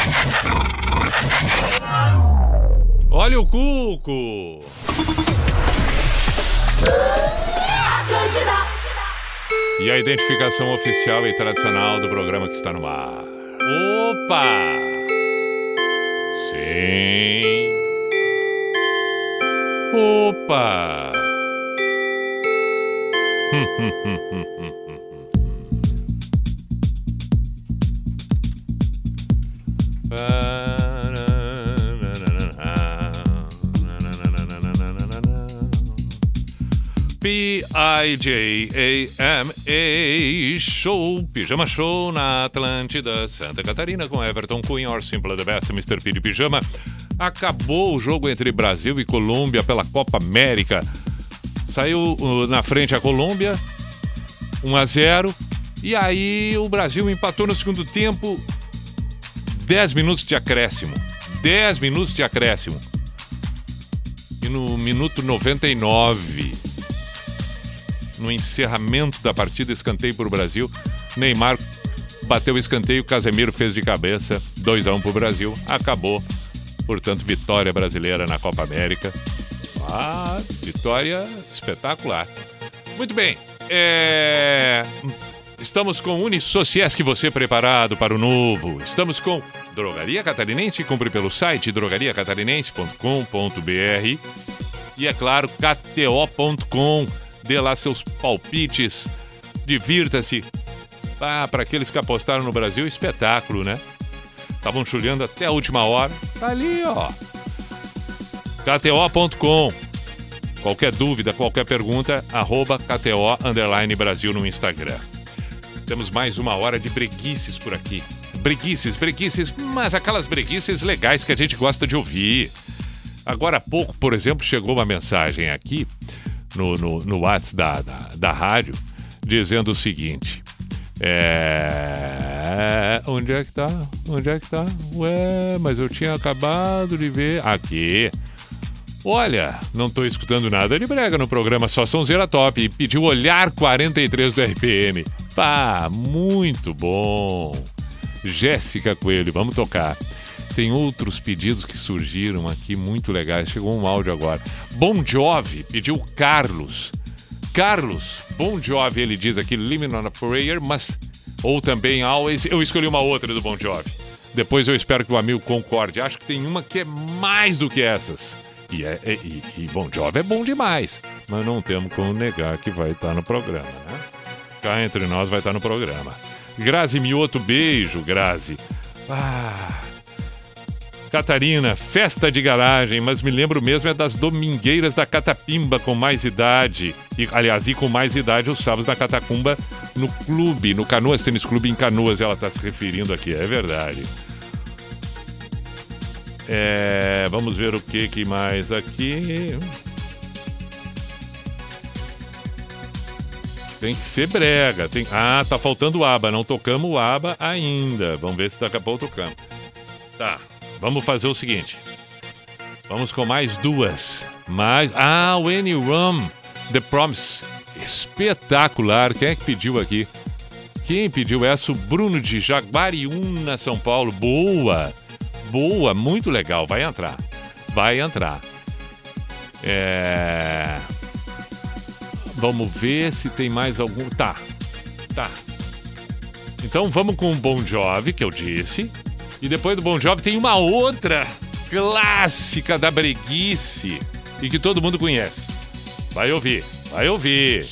Olha o cuco! E a identificação oficial e tradicional do programa que está no ar. Opa! Sim. Opa! P-I-J-A-M-A Show, Pijama Show na Atlântida, Santa Catarina com Everton Cunha, Or Simple the Best, Mr. P de Pijama. Acabou o jogo entre Brasil e Colômbia pela Copa América. Saiu uh, na frente a Colômbia, 1 a 0. E aí o Brasil empatou no segundo tempo, 10 minutos de acréscimo. 10 minutos de acréscimo. E no minuto 99, no encerramento da partida, escanteio para o Brasil, Neymar bateu o escanteio, Casemiro fez de cabeça 2 a 1 pro Brasil. Acabou. Portanto, vitória brasileira na Copa América. Ah, vitória espetacular. Muito bem. É... Estamos com Unisociesc, você preparado para o novo. Estamos com Drogaria Catarinense, compre pelo site drogariacatarinense.com.br e é claro, KTO.com. Dê lá seus palpites, divirta-se. Ah, para aqueles que apostaram no Brasil, espetáculo, né? Estavam chulhando até a última hora. Tá ali, ó. KTO.com. Qualquer dúvida, qualquer pergunta, arroba KTO Brasil no Instagram. Temos mais uma hora de breguices por aqui. Breguices, breguices, mas aquelas breguices legais que a gente gosta de ouvir. Agora há pouco, por exemplo, chegou uma mensagem aqui no, no, no WhatsApp da, da, da rádio dizendo o seguinte. É. Onde é que tá? Onde é que tá? Ué, mas eu tinha acabado de ver. Aqui. Olha, não tô escutando nada de brega no programa Só Sonzeira Top e pediu olhar 43 do RPM. Pá, muito bom. Jéssica Coelho, vamos tocar. Tem outros pedidos que surgiram aqui muito legais. Chegou um áudio agora. Bon Jovi pediu Carlos. Carlos, Bon Jovi, ele diz aqui Living on a Prayer, mas ou também Always. Eu escolhi uma outra do Bon Jovi. Depois eu espero que o amigo concorde. Acho que tem uma que é mais do que essas. E, é, é- e, e Bon Jovi é bom demais. Mas não temos como negar que vai estar no programa, né? Cá entre nós vai estar no programa. Grazi Mioto, beijo, Grazi. Ah. Catarina, festa de garagem, mas me lembro mesmo é das domingueiras da Catapimba com mais idade. E, aliás, e com mais idade os sábados da Catacumba no clube, no Canoas Tênis Clube em Canoas, ela está se referindo aqui, é verdade. É, vamos ver o que, que mais aqui. Tem que ser brega. Tem... Ah, tá faltando aba. Não tocamos o aba ainda. Vamos ver se daqui a pouco tocamos. Tá. Vamos fazer o seguinte. Vamos com mais duas. Mais. Ah, o Any Rum. The Promise. Espetacular. Quem é que pediu aqui? Quem pediu essa? O Bruno de Jaguariúna, São Paulo. Boa. Boa. Muito legal. Vai entrar. Vai entrar. É. Vamos ver se tem mais algum. Tá. Tá. Então vamos com o Bon Jovi, que eu disse. E depois do Bon Jovi tem uma outra clássica da breguice e que todo mundo conhece. Vai ouvir, vai ouvir.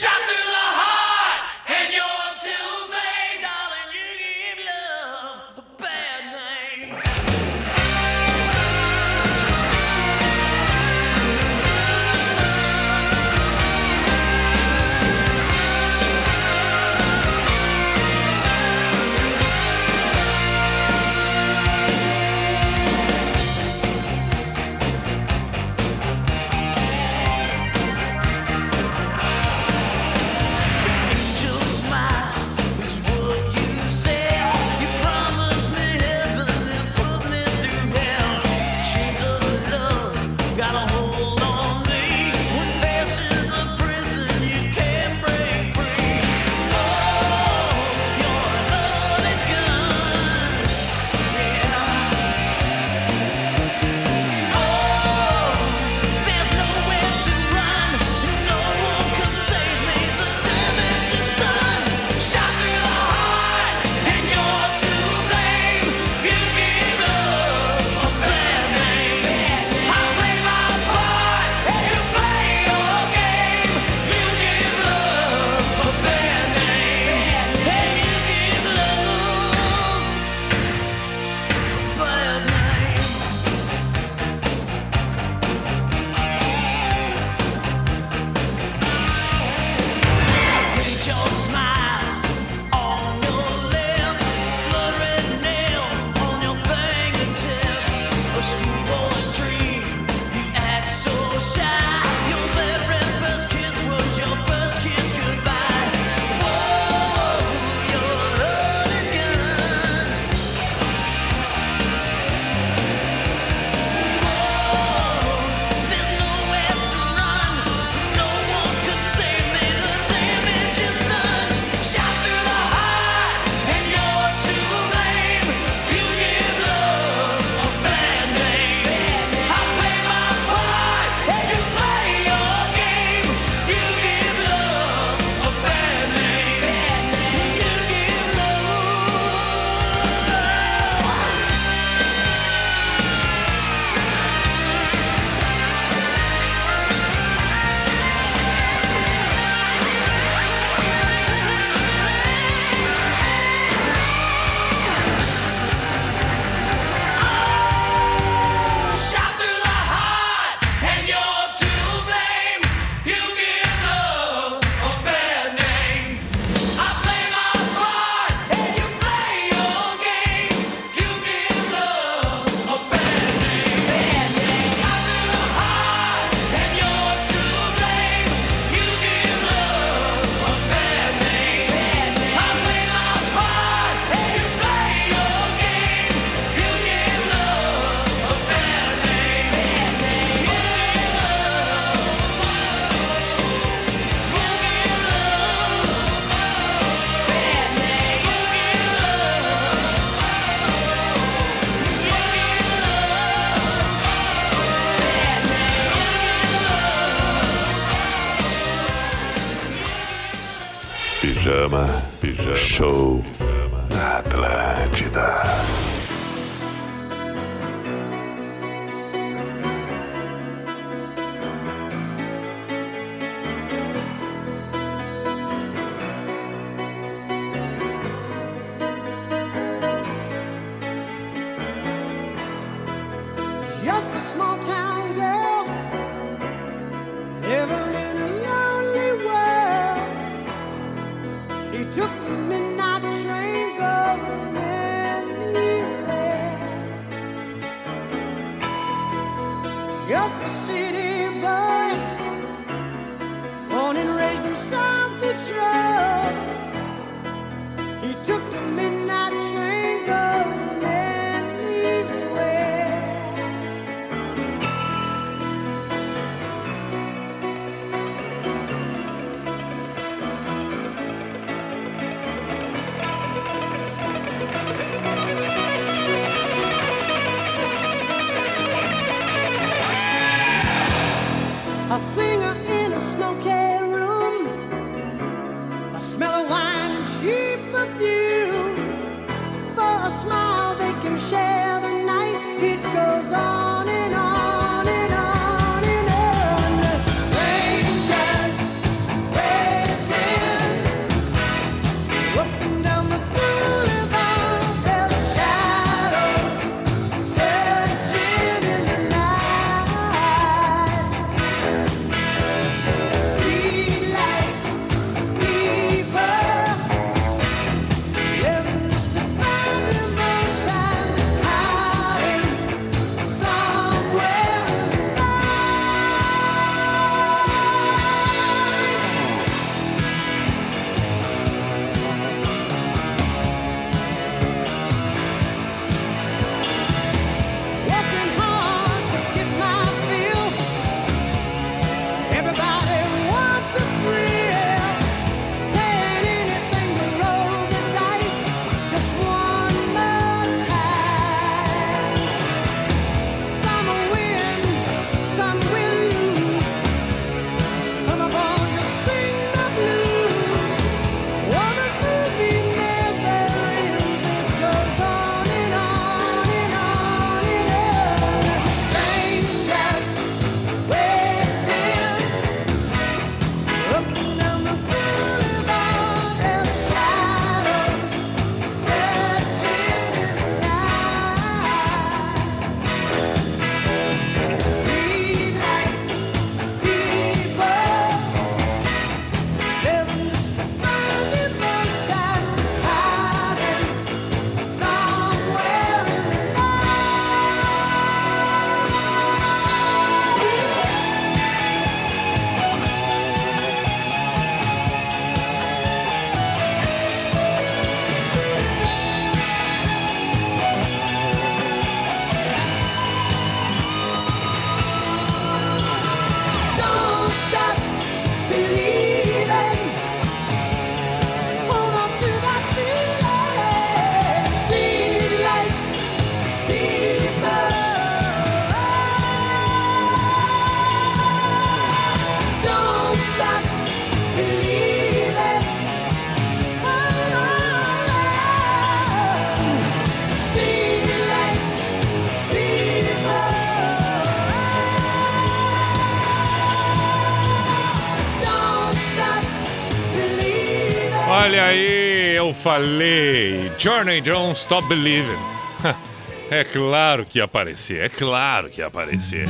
falei, Journey Don't Stop Believing. É claro que ia aparecer, é claro que ia aparecer.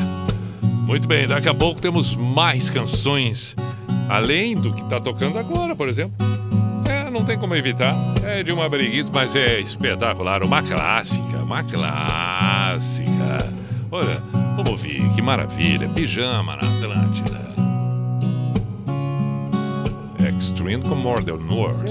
Muito bem, daqui a pouco temos mais canções, além do que está tocando agora, por exemplo. É, não tem como evitar, é de uma briguita, mas é espetacular, uma clássica, uma clássica. Olha, vamos ouvir, que maravilha, pijama na Atlântica. construindo como Mordel Norse.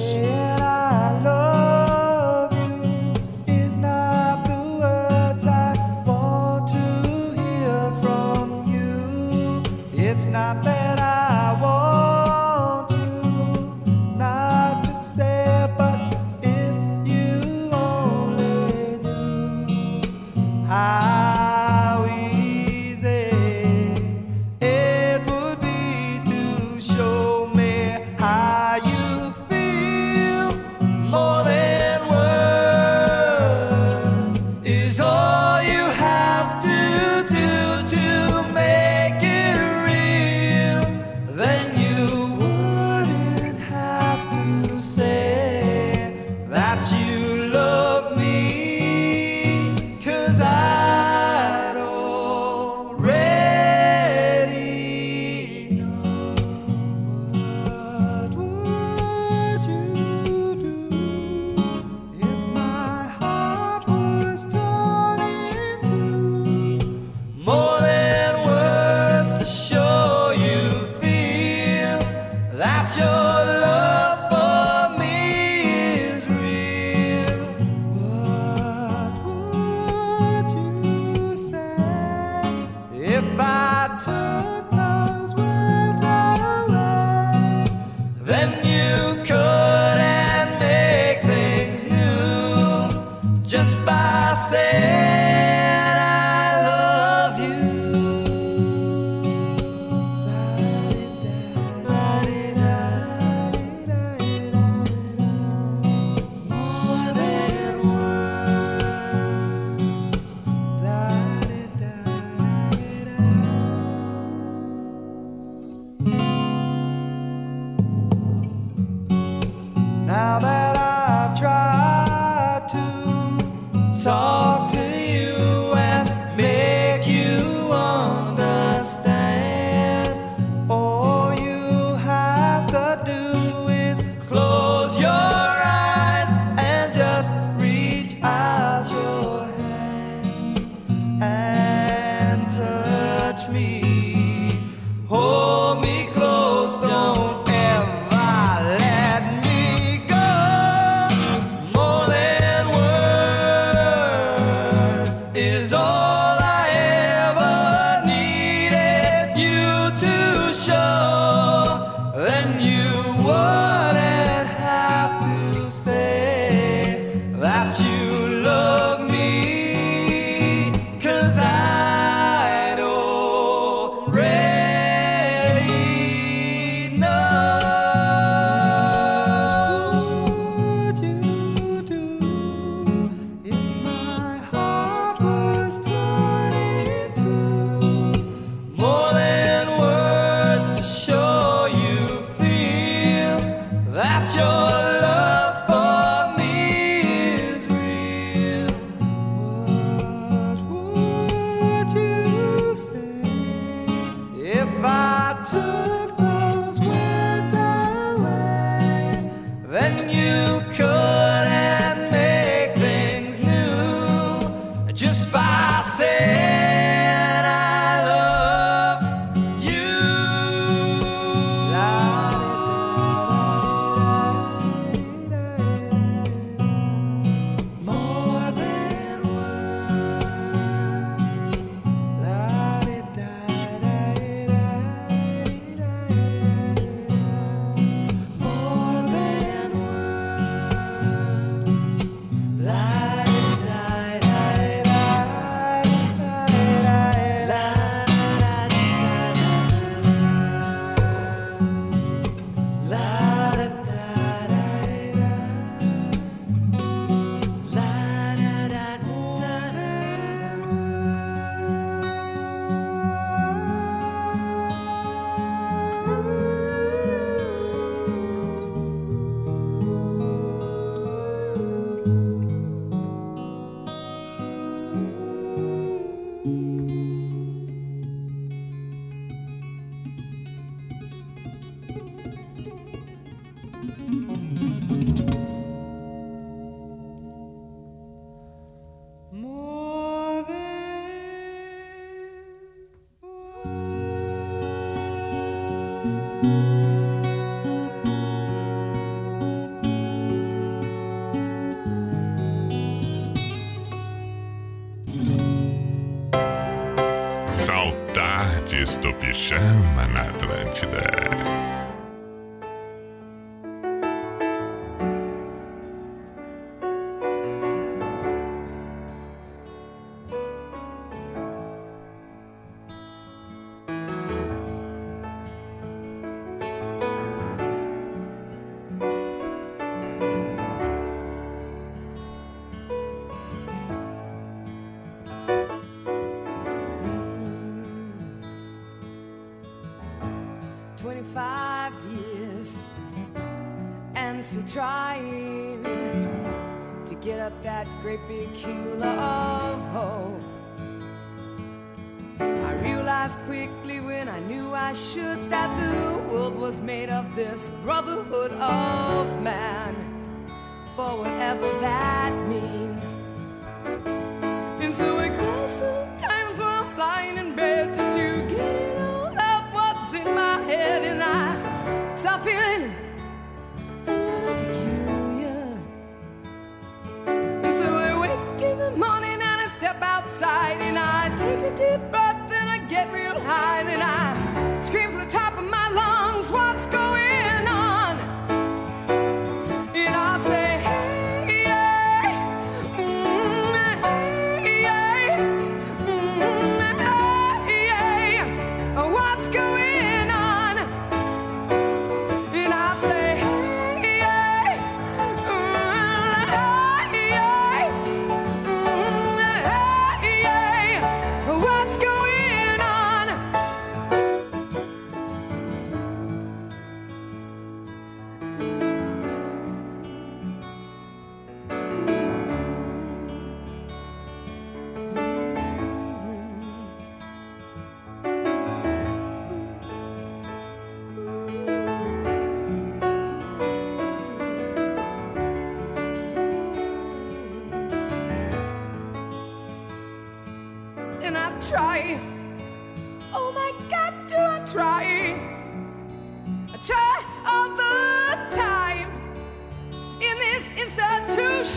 Do pijama na Atlântida.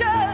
show.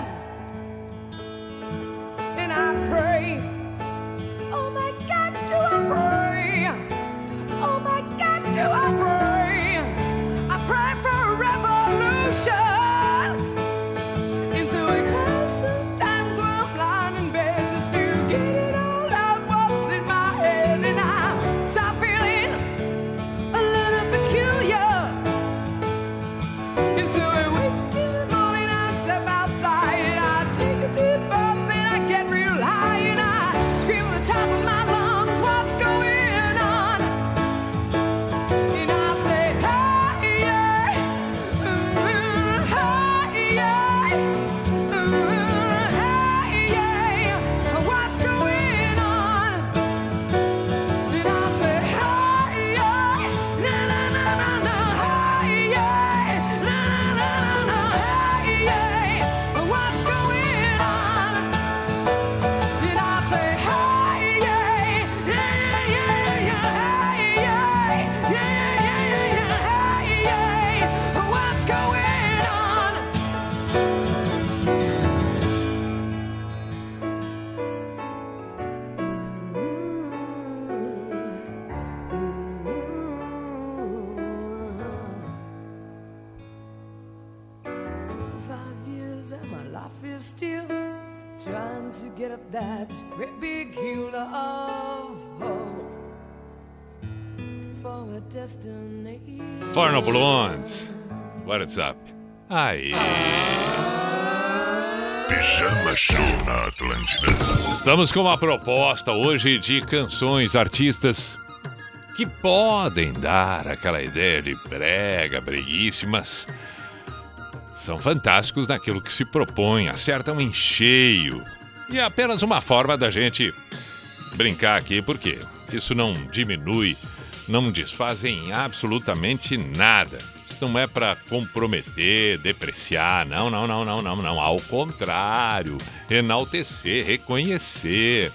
What's up? Aí. Pijama Show na Atlântida. Estamos com uma proposta hoje de canções, artistas que podem dar aquela ideia de brega, breguíssimas. São fantásticos naquilo que se propõem, acertam em cheio. E é apenas uma forma da gente brincar aqui, porque isso não diminui, não desfaz em absolutamente nada. Isso não é para comprometer, depreciar, não, não, não, não, não, não. Ao contrário, enaltecer, reconhecer.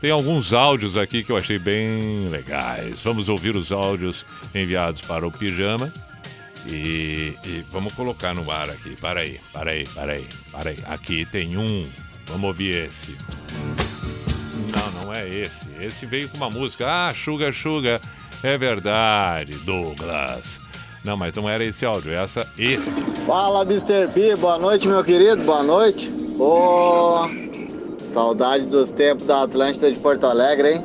Tem alguns áudios aqui que eu achei bem legais. Vamos ouvir os áudios enviados para o Pijama. E, e vamos colocar no ar aqui. Para aí, para aí, para aí, para aí. Aqui tem um. Vamos ouvir esse. Não, não é esse. Esse veio com uma música. Ah, Suga, Suga. É verdade, Douglas. Não, mas não era esse áudio, essa, esse. Fala, Mr. P. Boa noite, meu querido. Boa noite. Ô, saudade dos tempos da Atlântida de Porto Alegre, hein?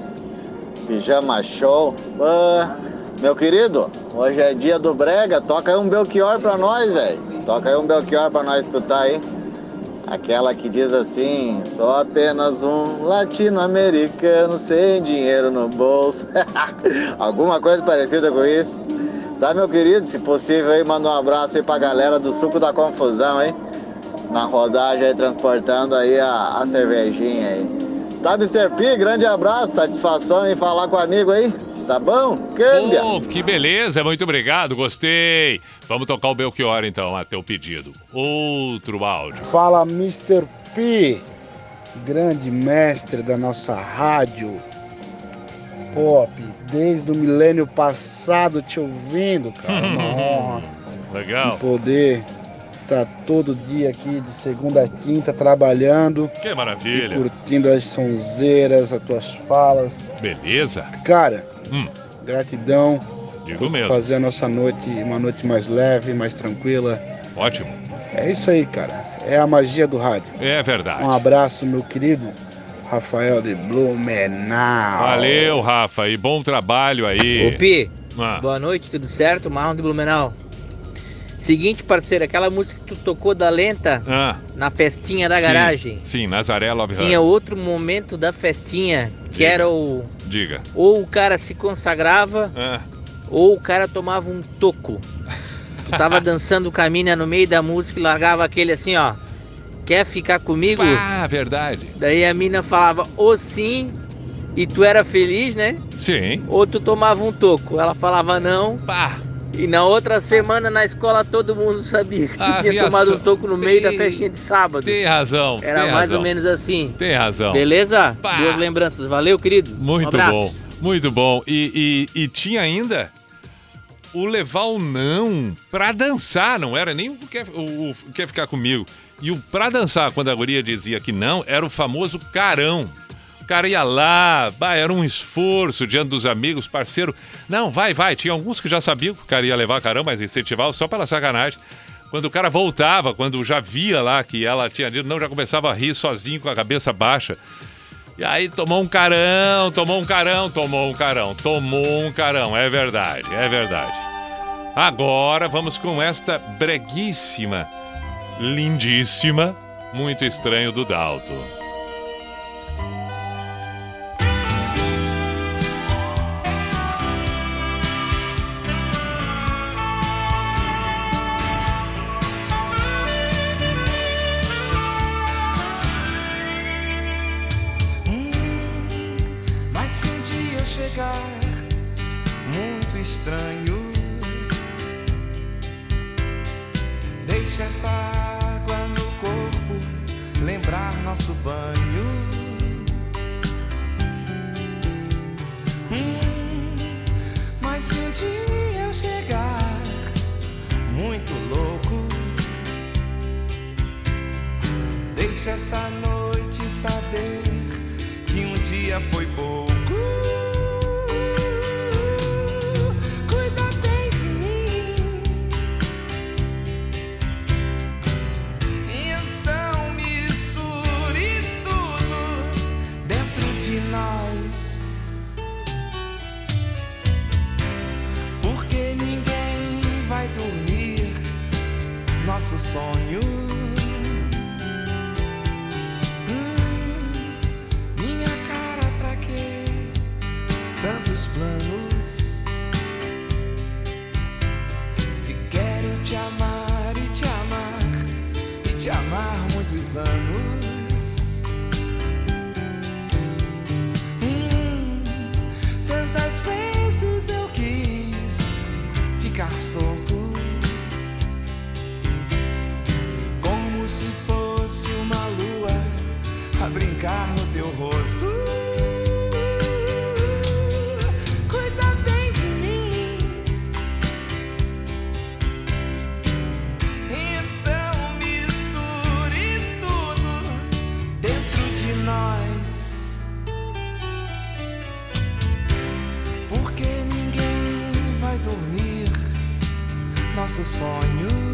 Pijama show. Ah, meu querido, hoje é dia do Brega. Toca aí um Belchior pra nós, velho. Toca aí um Belchior pra nós escutar aí. Aquela que diz assim: sou apenas um latino-americano sem dinheiro no bolso. Alguma coisa parecida com isso. Tá, meu querido? Se possível aí, manda um abraço aí pra galera do Suco da Confusão, hein? Na rodagem aí, transportando aí a, a cervejinha aí. Tá, Mr. P? Grande abraço, satisfação em falar com o amigo aí. Tá bom? Câmbia! Oh, que beleza, muito obrigado, gostei. Vamos tocar o Belchior então, a teu pedido. Outro áudio. Fala Mr. P, grande mestre da nossa rádio pop, desde o milênio passado te ouvindo, cara. Uma honra Legal. poder tá todo dia aqui, de segunda a quinta, trabalhando. Que maravilha. Curtindo as sonzeiras, as tuas falas. Beleza. Cara, Hum. gratidão. Digo por mesmo. fazer a nossa noite uma noite mais leve, mais tranquila. Ótimo. É isso aí, cara. É a magia do rádio. É verdade. Um abraço, meu querido Rafael de Blumenau. Valeu, Rafa, e bom trabalho aí. Ô Pi, Ah. boa noite, tudo certo? Marrom de Blumenau. Seguinte, parceiro, aquela música que tu tocou da lenta Ah, na festinha da sim, garagem. Sim, Nazaré Love Tinha Heart. outro momento da festinha que era o. Diga. Ou o cara se consagrava, Ah. ou o cara tomava um toco. Tu tava dançando caminha no meio da música e largava aquele assim, ó. Quer ficar comigo? Ah, verdade. Daí a mina falava, ou sim, e tu era feliz, né? Sim. Ou tu tomava um toco. Ela falava não. E na outra semana na escola todo mundo sabia que tu Ah, tinha reação. tomado um toco no meio da Tem- festinha de sábado. Tem razão. Era tem mais razão. ou menos assim. Tem razão. Beleza? Boas lembranças. Valeu, querido. um Muito abraço. bom, muito bom. E, e- e tinha ainda o levar o não pra dançar, não era nem o quer, o, o quer ficar comigo. E o pra dançar, quando a guria dizia que não, era o famoso carão. O cara ia lá, bah, era um esforço diante dos amigos, parceiro. Não, vai, vai. Tinha alguns que já sabiam que o cara ia levar carão, mas incentivava só pela sacanagem. Quando o cara voltava, quando já via lá que ela tinha dito, não, já começava a rir sozinho com a cabeça baixa. E aí tomou um carão, tomou um carão, tomou um carão, tomou um carão. É verdade, é verdade. Agora vamos com esta breguíssima, lindíssima, muito estranho do Dalto. Essa noite saber que um dia foi pouco. Cuida bem de mim. Então misture tudo dentro de nós. Porque ninguém vai dormir nosso sonho. Planos. Se quero te amar e te amar e te amar muitos anos. Hum, tantas vezes eu quis ficar solto. Como se fosse uma lua a brincar no teu rosto. Nosso sonho.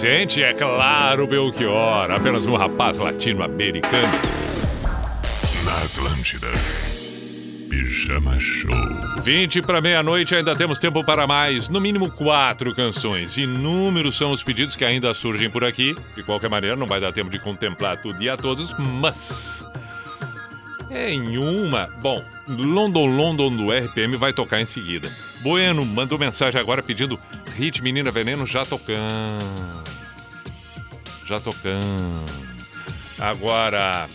presente é claro Belchior, apenas um rapaz latino-americano. Na Atlântida. Pijama Show. 20 para meia-noite, ainda temos tempo para mais, no mínimo quatro canções. Inúmeros são os pedidos que ainda surgem por aqui. De qualquer maneira, não vai dar tempo de contemplar tudo e a todos, mas. Em uma. Bom, London London do RPM vai tocar em seguida. Bueno mandou mensagem agora pedindo Hit Menina Veneno já tocando já tocando. Agora,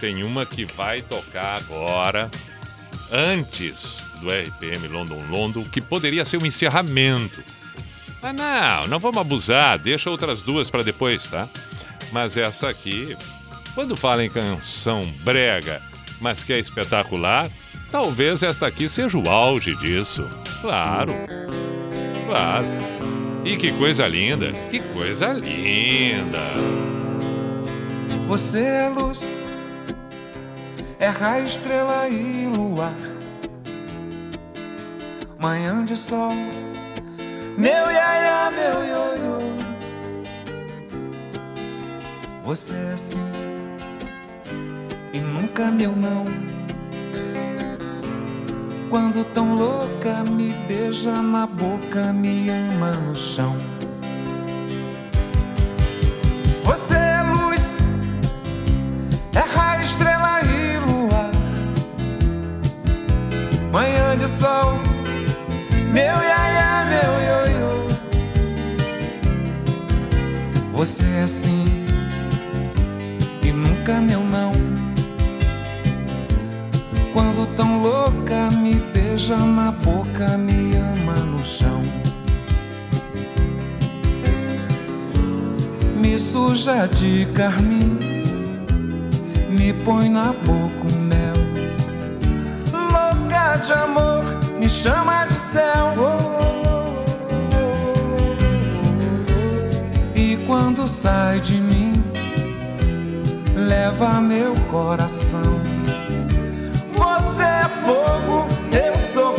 tem uma que vai tocar agora, antes do RPM London London, que poderia ser um encerramento. Mas não, não vamos abusar, deixa outras duas para depois, tá? Mas essa aqui, quando fala em canção brega, mas que é espetacular, talvez esta aqui seja o auge disso. Claro. Claro. E que coisa linda, que coisa linda. Você é luz, é raio, estrela e luar. Manhã de sol, meu iaia, meu ioiô. Você é assim e nunca meu não. Quando tão louca me beija na boca, me ama no chão. Você é luz, é raio, estrela e luar. Manhã de sol, meu iaia, meu ioiô. Você é assim e nunca meu beija na boca, me ama no chão. Me suja de carmim, me põe na boca um mel. Louca de amor, me chama de céu. E quando sai de mim, leva meu coração.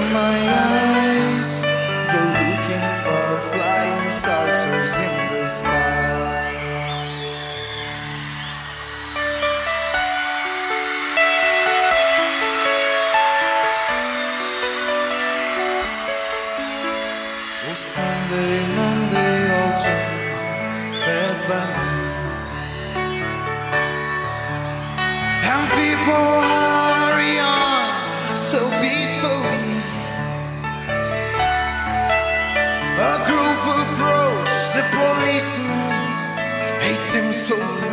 My eyes He seemed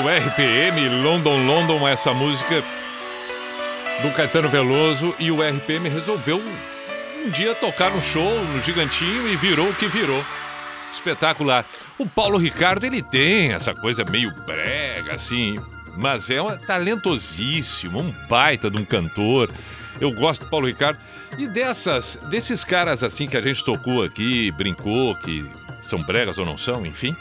Espetáculo, RPM, London, London, essa música do Caetano Veloso e o RPM resolveu um dia tocar no show, no Gigantinho e virou o que virou. Espetacular. O Paulo Ricardo, ele tem essa coisa meio brega, assim, mas é um talentosíssimo, um baita de um cantor. Eu gosto do Paulo Ricardo. E dessas, desses caras assim que a gente tocou aqui, brincou, que são bregas ou não são, enfim.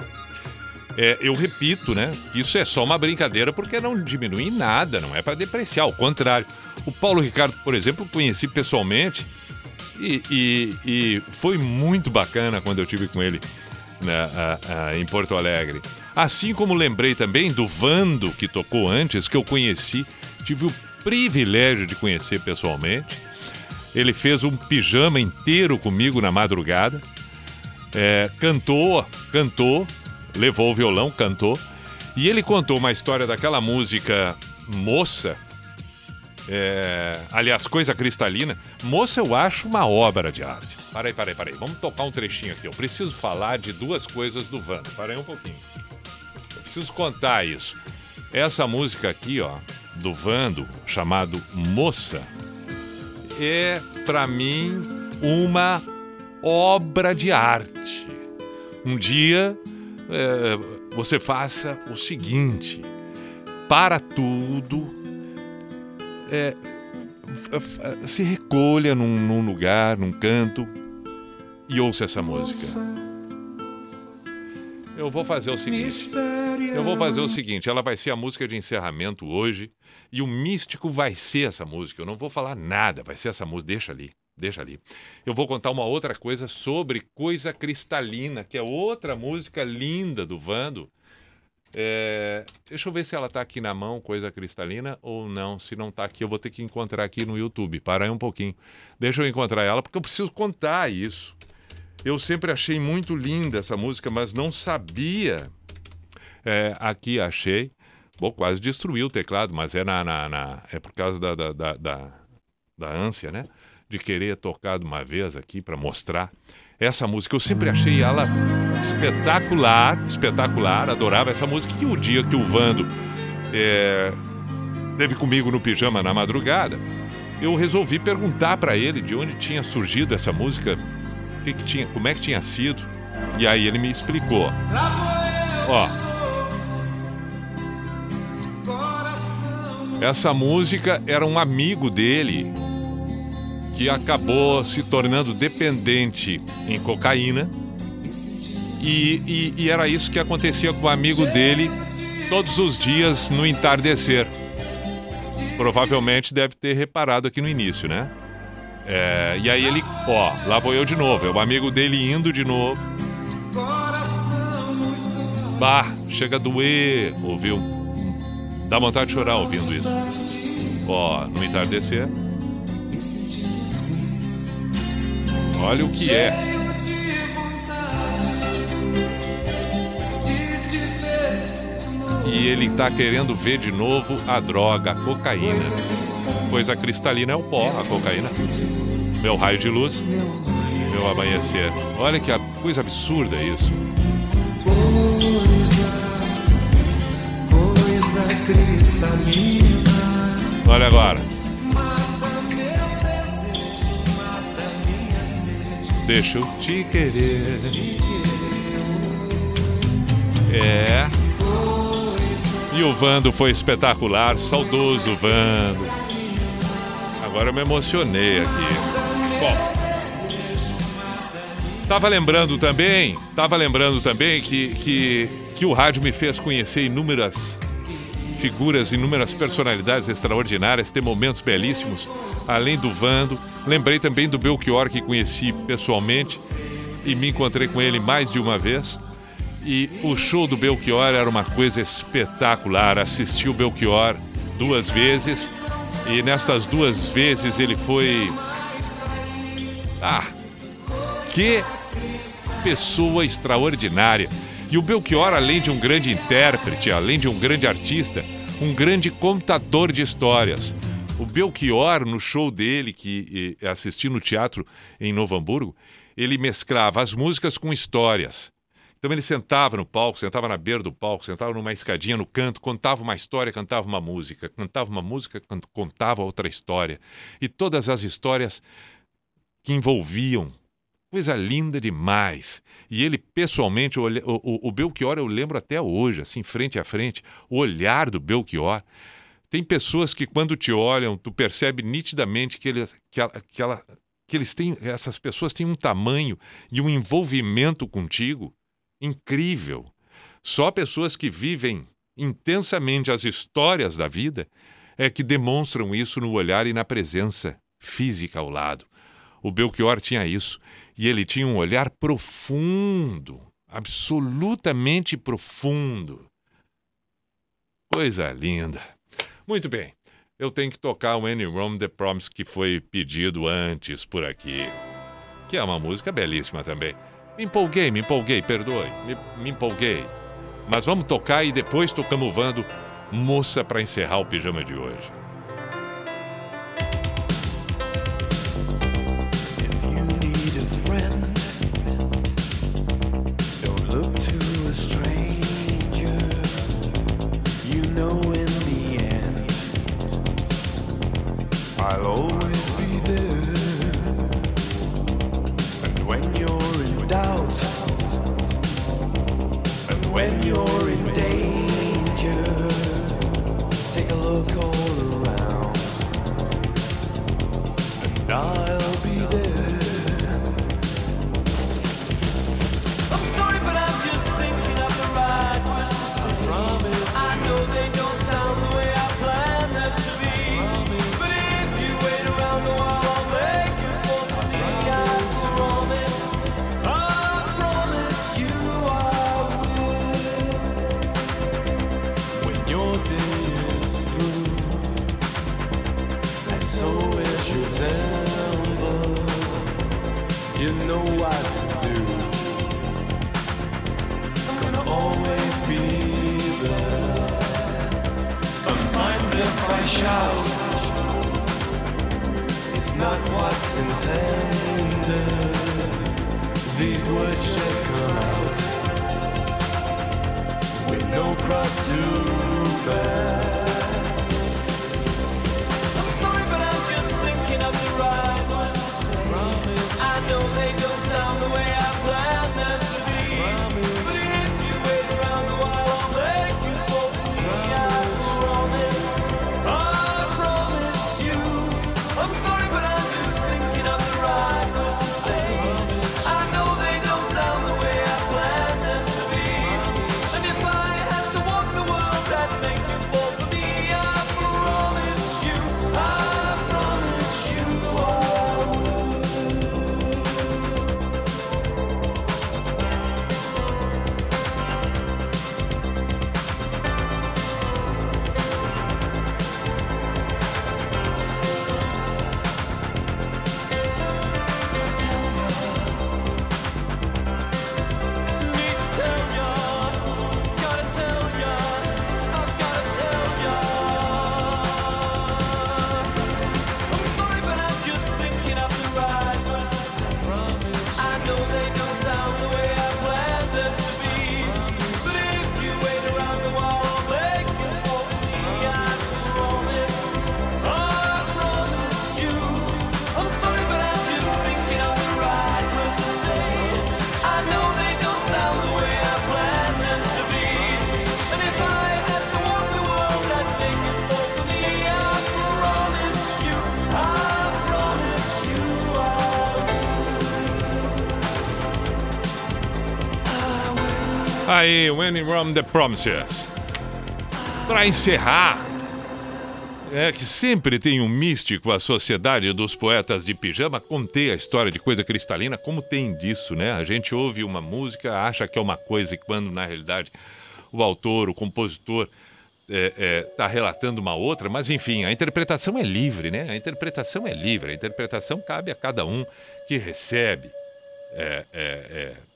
É, eu repito, né? Isso é só uma brincadeira porque não diminui nada, não é para depreciar, ao contrário. O Paulo Ricardo, por exemplo, conheci pessoalmente e, e- e foi muito bacana quando eu tive com ele né, a- a- em Porto Alegre. Assim como lembrei também do Vando, que tocou antes, que eu conheci, tive o privilégio de conhecer pessoalmente. Ele fez um pijama inteiro comigo na madrugada. É, cantou, cantou, levou o violão, cantou. E ele contou uma história daquela música Moça. é, aliás, Coisa Cristalina. Moça, eu acho uma obra de arte. Peraí, peraí, peraí. Vamos tocar um trechinho aqui. Eu preciso falar de duas coisas do Vando. Parei um pouquinho. Eu preciso contar isso. Essa música aqui, ó, do Vando, chamado Moça, é, pra mim, uma obra de arte. Um dia é, você faça o seguinte: para tudo, é, se recolha num, num lugar, num canto e ouça essa música. Eu vou fazer o seguinte. Eu vou fazer o seguinte, ela vai ser a música de encerramento hoje e o místico vai ser essa música. Eu não vou falar nada, vai ser essa música. Deixa ali, deixa ali. Eu vou contar uma outra coisa sobre Coisa Cristalina, que é outra música linda do Vando. É, deixa eu ver se ela tá aqui na mão, Coisa Cristalina, ou não. Se não tá aqui, eu vou ter que encontrar aqui no YouTube. Para aí um pouquinho. Deixa eu encontrar ela, porque eu preciso contar isso. Eu sempre achei muito linda essa música, mas não sabia. É, aqui achei. Bom, quase destruiu o teclado, mas é, na, na- na- é por causa da, da, da, da, da ânsia, né? De querer tocar de uma vez aqui para mostrar. Essa música, eu sempre achei ela espetacular, espetacular, adorava essa música. E o dia que o Vando é, teve comigo no pijama na madrugada, eu resolvi perguntar para ele de onde tinha surgido essa música, que que tinha, como é que tinha sido. E aí ele me explicou. Ó, essa música era um amigo dele que acabou se tornando dependente em cocaína. E, e- e era isso que acontecia com o amigo dele todos os dias no entardecer. Provavelmente deve ter reparado aqui no início, né? É, e aí ele, ó, lá vou eu de novo. É o amigo dele indo de novo. Bah, chega a doer, ouviu? Dá vontade de chorar ouvindo isso. Ó, no entardecer. Olha o que é. E ele tá querendo ver de novo a droga, a cocaína. Coisa cristalina é o pó, a cocaína. Meu raio de luz, meu amanhecer. Olha que a- coisa absurda isso. Coisa cristalina. Olha agora. Deixa eu te querer. É. E o Vando foi espetacular, saudoso Vando. Agora eu me emocionei aqui. Bom. Tava lembrando também, tava lembrando também que, que, que o rádio me fez conhecer inúmeras figuras, inúmeras personalidades extraordinárias, ter momentos belíssimos, além do Vando. Lembrei também do Belchior, que conheci pessoalmente e me encontrei com ele mais de uma vez. E o show do Belchior era uma coisa espetacular. Assisti o Belchior duas vezes e nessas duas vezes ele foi. Ah! Que pessoa extraordinária. E o Belchior, além de um grande intérprete, além de um grande artista, um grande contador de histórias. O Belchior, no show dele, que eh, assisti no teatro em Novo Hamburgo, ele mesclava as músicas com histórias. Então ele sentava no palco, sentava na beira do palco, sentava numa escadinha no canto, contava uma história, cantava uma música, cantava uma música, contava outra história. E todas as histórias que envolviam Coisa linda demais. E ele, pessoalmente, o, o- o Belchior, eu lembro até hoje, assim, frente a frente, o olhar do Belchior. Tem pessoas que, quando te olham, tu percebe nitidamente que, eles, que, ela- que, ela- que eles têm, essas pessoas têm um tamanho e um envolvimento contigo incrível. Só pessoas que vivem intensamente as histórias da vida é que demonstram isso no olhar e na presença física ao lado. O Belchior tinha isso. E ele tinha um olhar profundo, absolutamente profundo. Coisa linda. Muito bem. Eu tenho que tocar o Any Room The Promise que foi pedido antes por aqui. Que é uma música belíssima também. Me empolguei, me empolguei, perdoe. Me, me empolguei. Mas vamos tocar e depois tocamos o Vando Moça para encerrar o pijama de hoje. Christmas. Aí, When in Rome, The Promises. Pra encerrar, é que sempre tem um místico a sociedade dos poetas de pijama. Contei a história de coisa cristalina, como tem disso, né? A gente ouve uma música, acha que é uma coisa, e quando na realidade o autor, o compositor, está relatando uma outra, mas enfim, a interpretação é livre, né? A interpretação é livre, a interpretação cabe a cada um que recebe. É, é, é,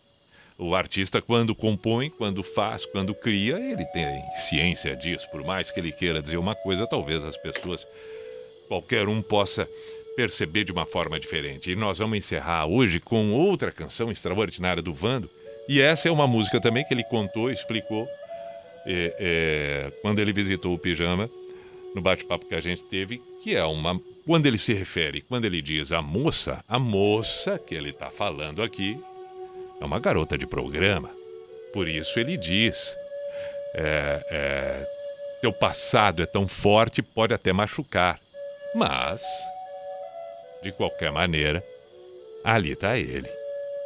o artista, quando compõe, quando faz, quando cria, ele tem ciência disso. Por mais que ele queira dizer uma coisa, talvez as pessoas, qualquer um possa perceber de uma forma diferente. E nós vamos encerrar hoje com outra canção extraordinária do Vando. E essa é uma música também que ele contou, explicou, é, é, quando ele visitou o Pijama, no bate-papo que a gente teve, que é uma. Quando ele se refere, quando ele diz a moça, a moça que ele está falando aqui é uma garota de programa. Por isso ele diz: é, é, teu passado é tão forte, pode até machucar. Mas, de qualquer maneira, ali está ele,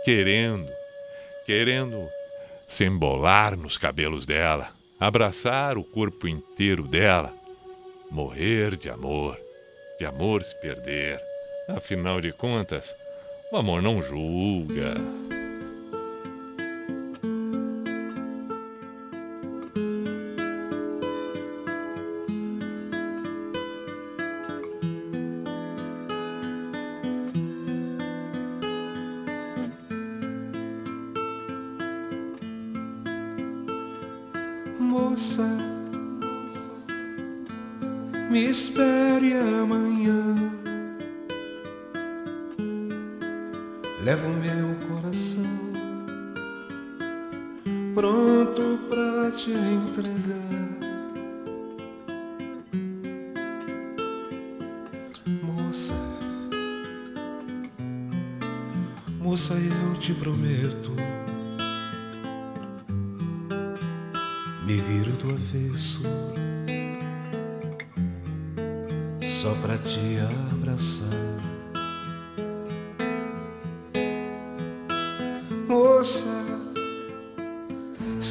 querendo, querendo se embolar nos cabelos dela, abraçar o corpo inteiro dela, morrer de amor, de amor se perder. Afinal de contas, o amor não julga.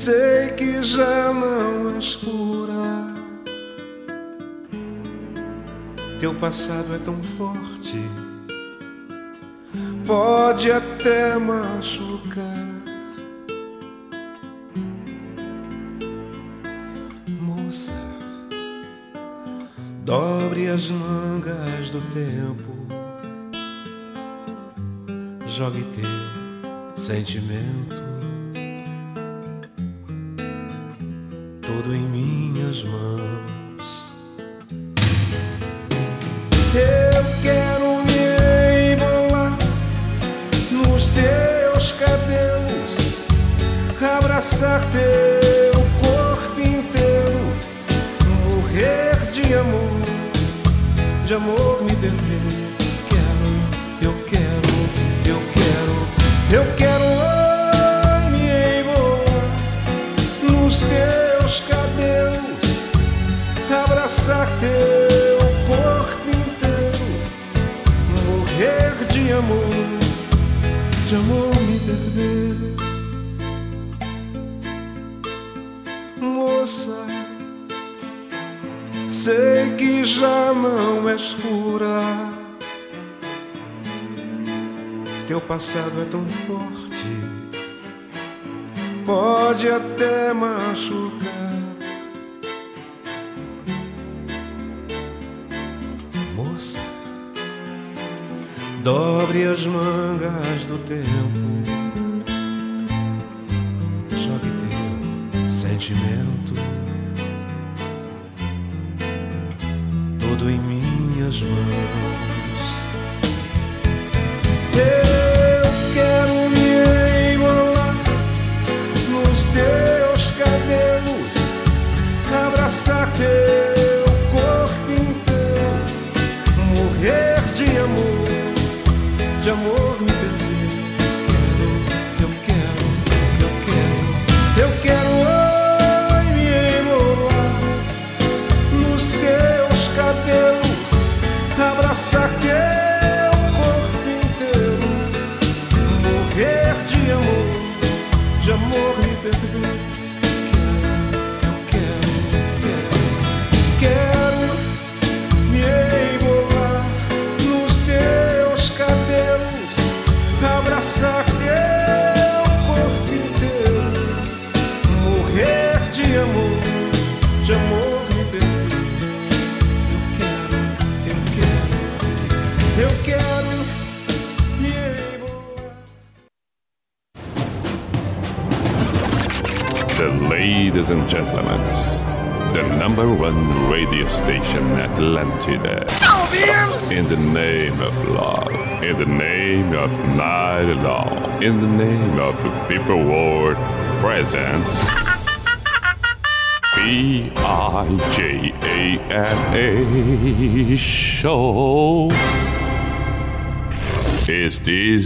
Sei que já não és pura. Teu passado é tão forte, pode até machucar. Moça, dobre as mangas do tempo, jogue teu sentimento minhas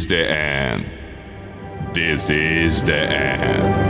Is the end? This is the end.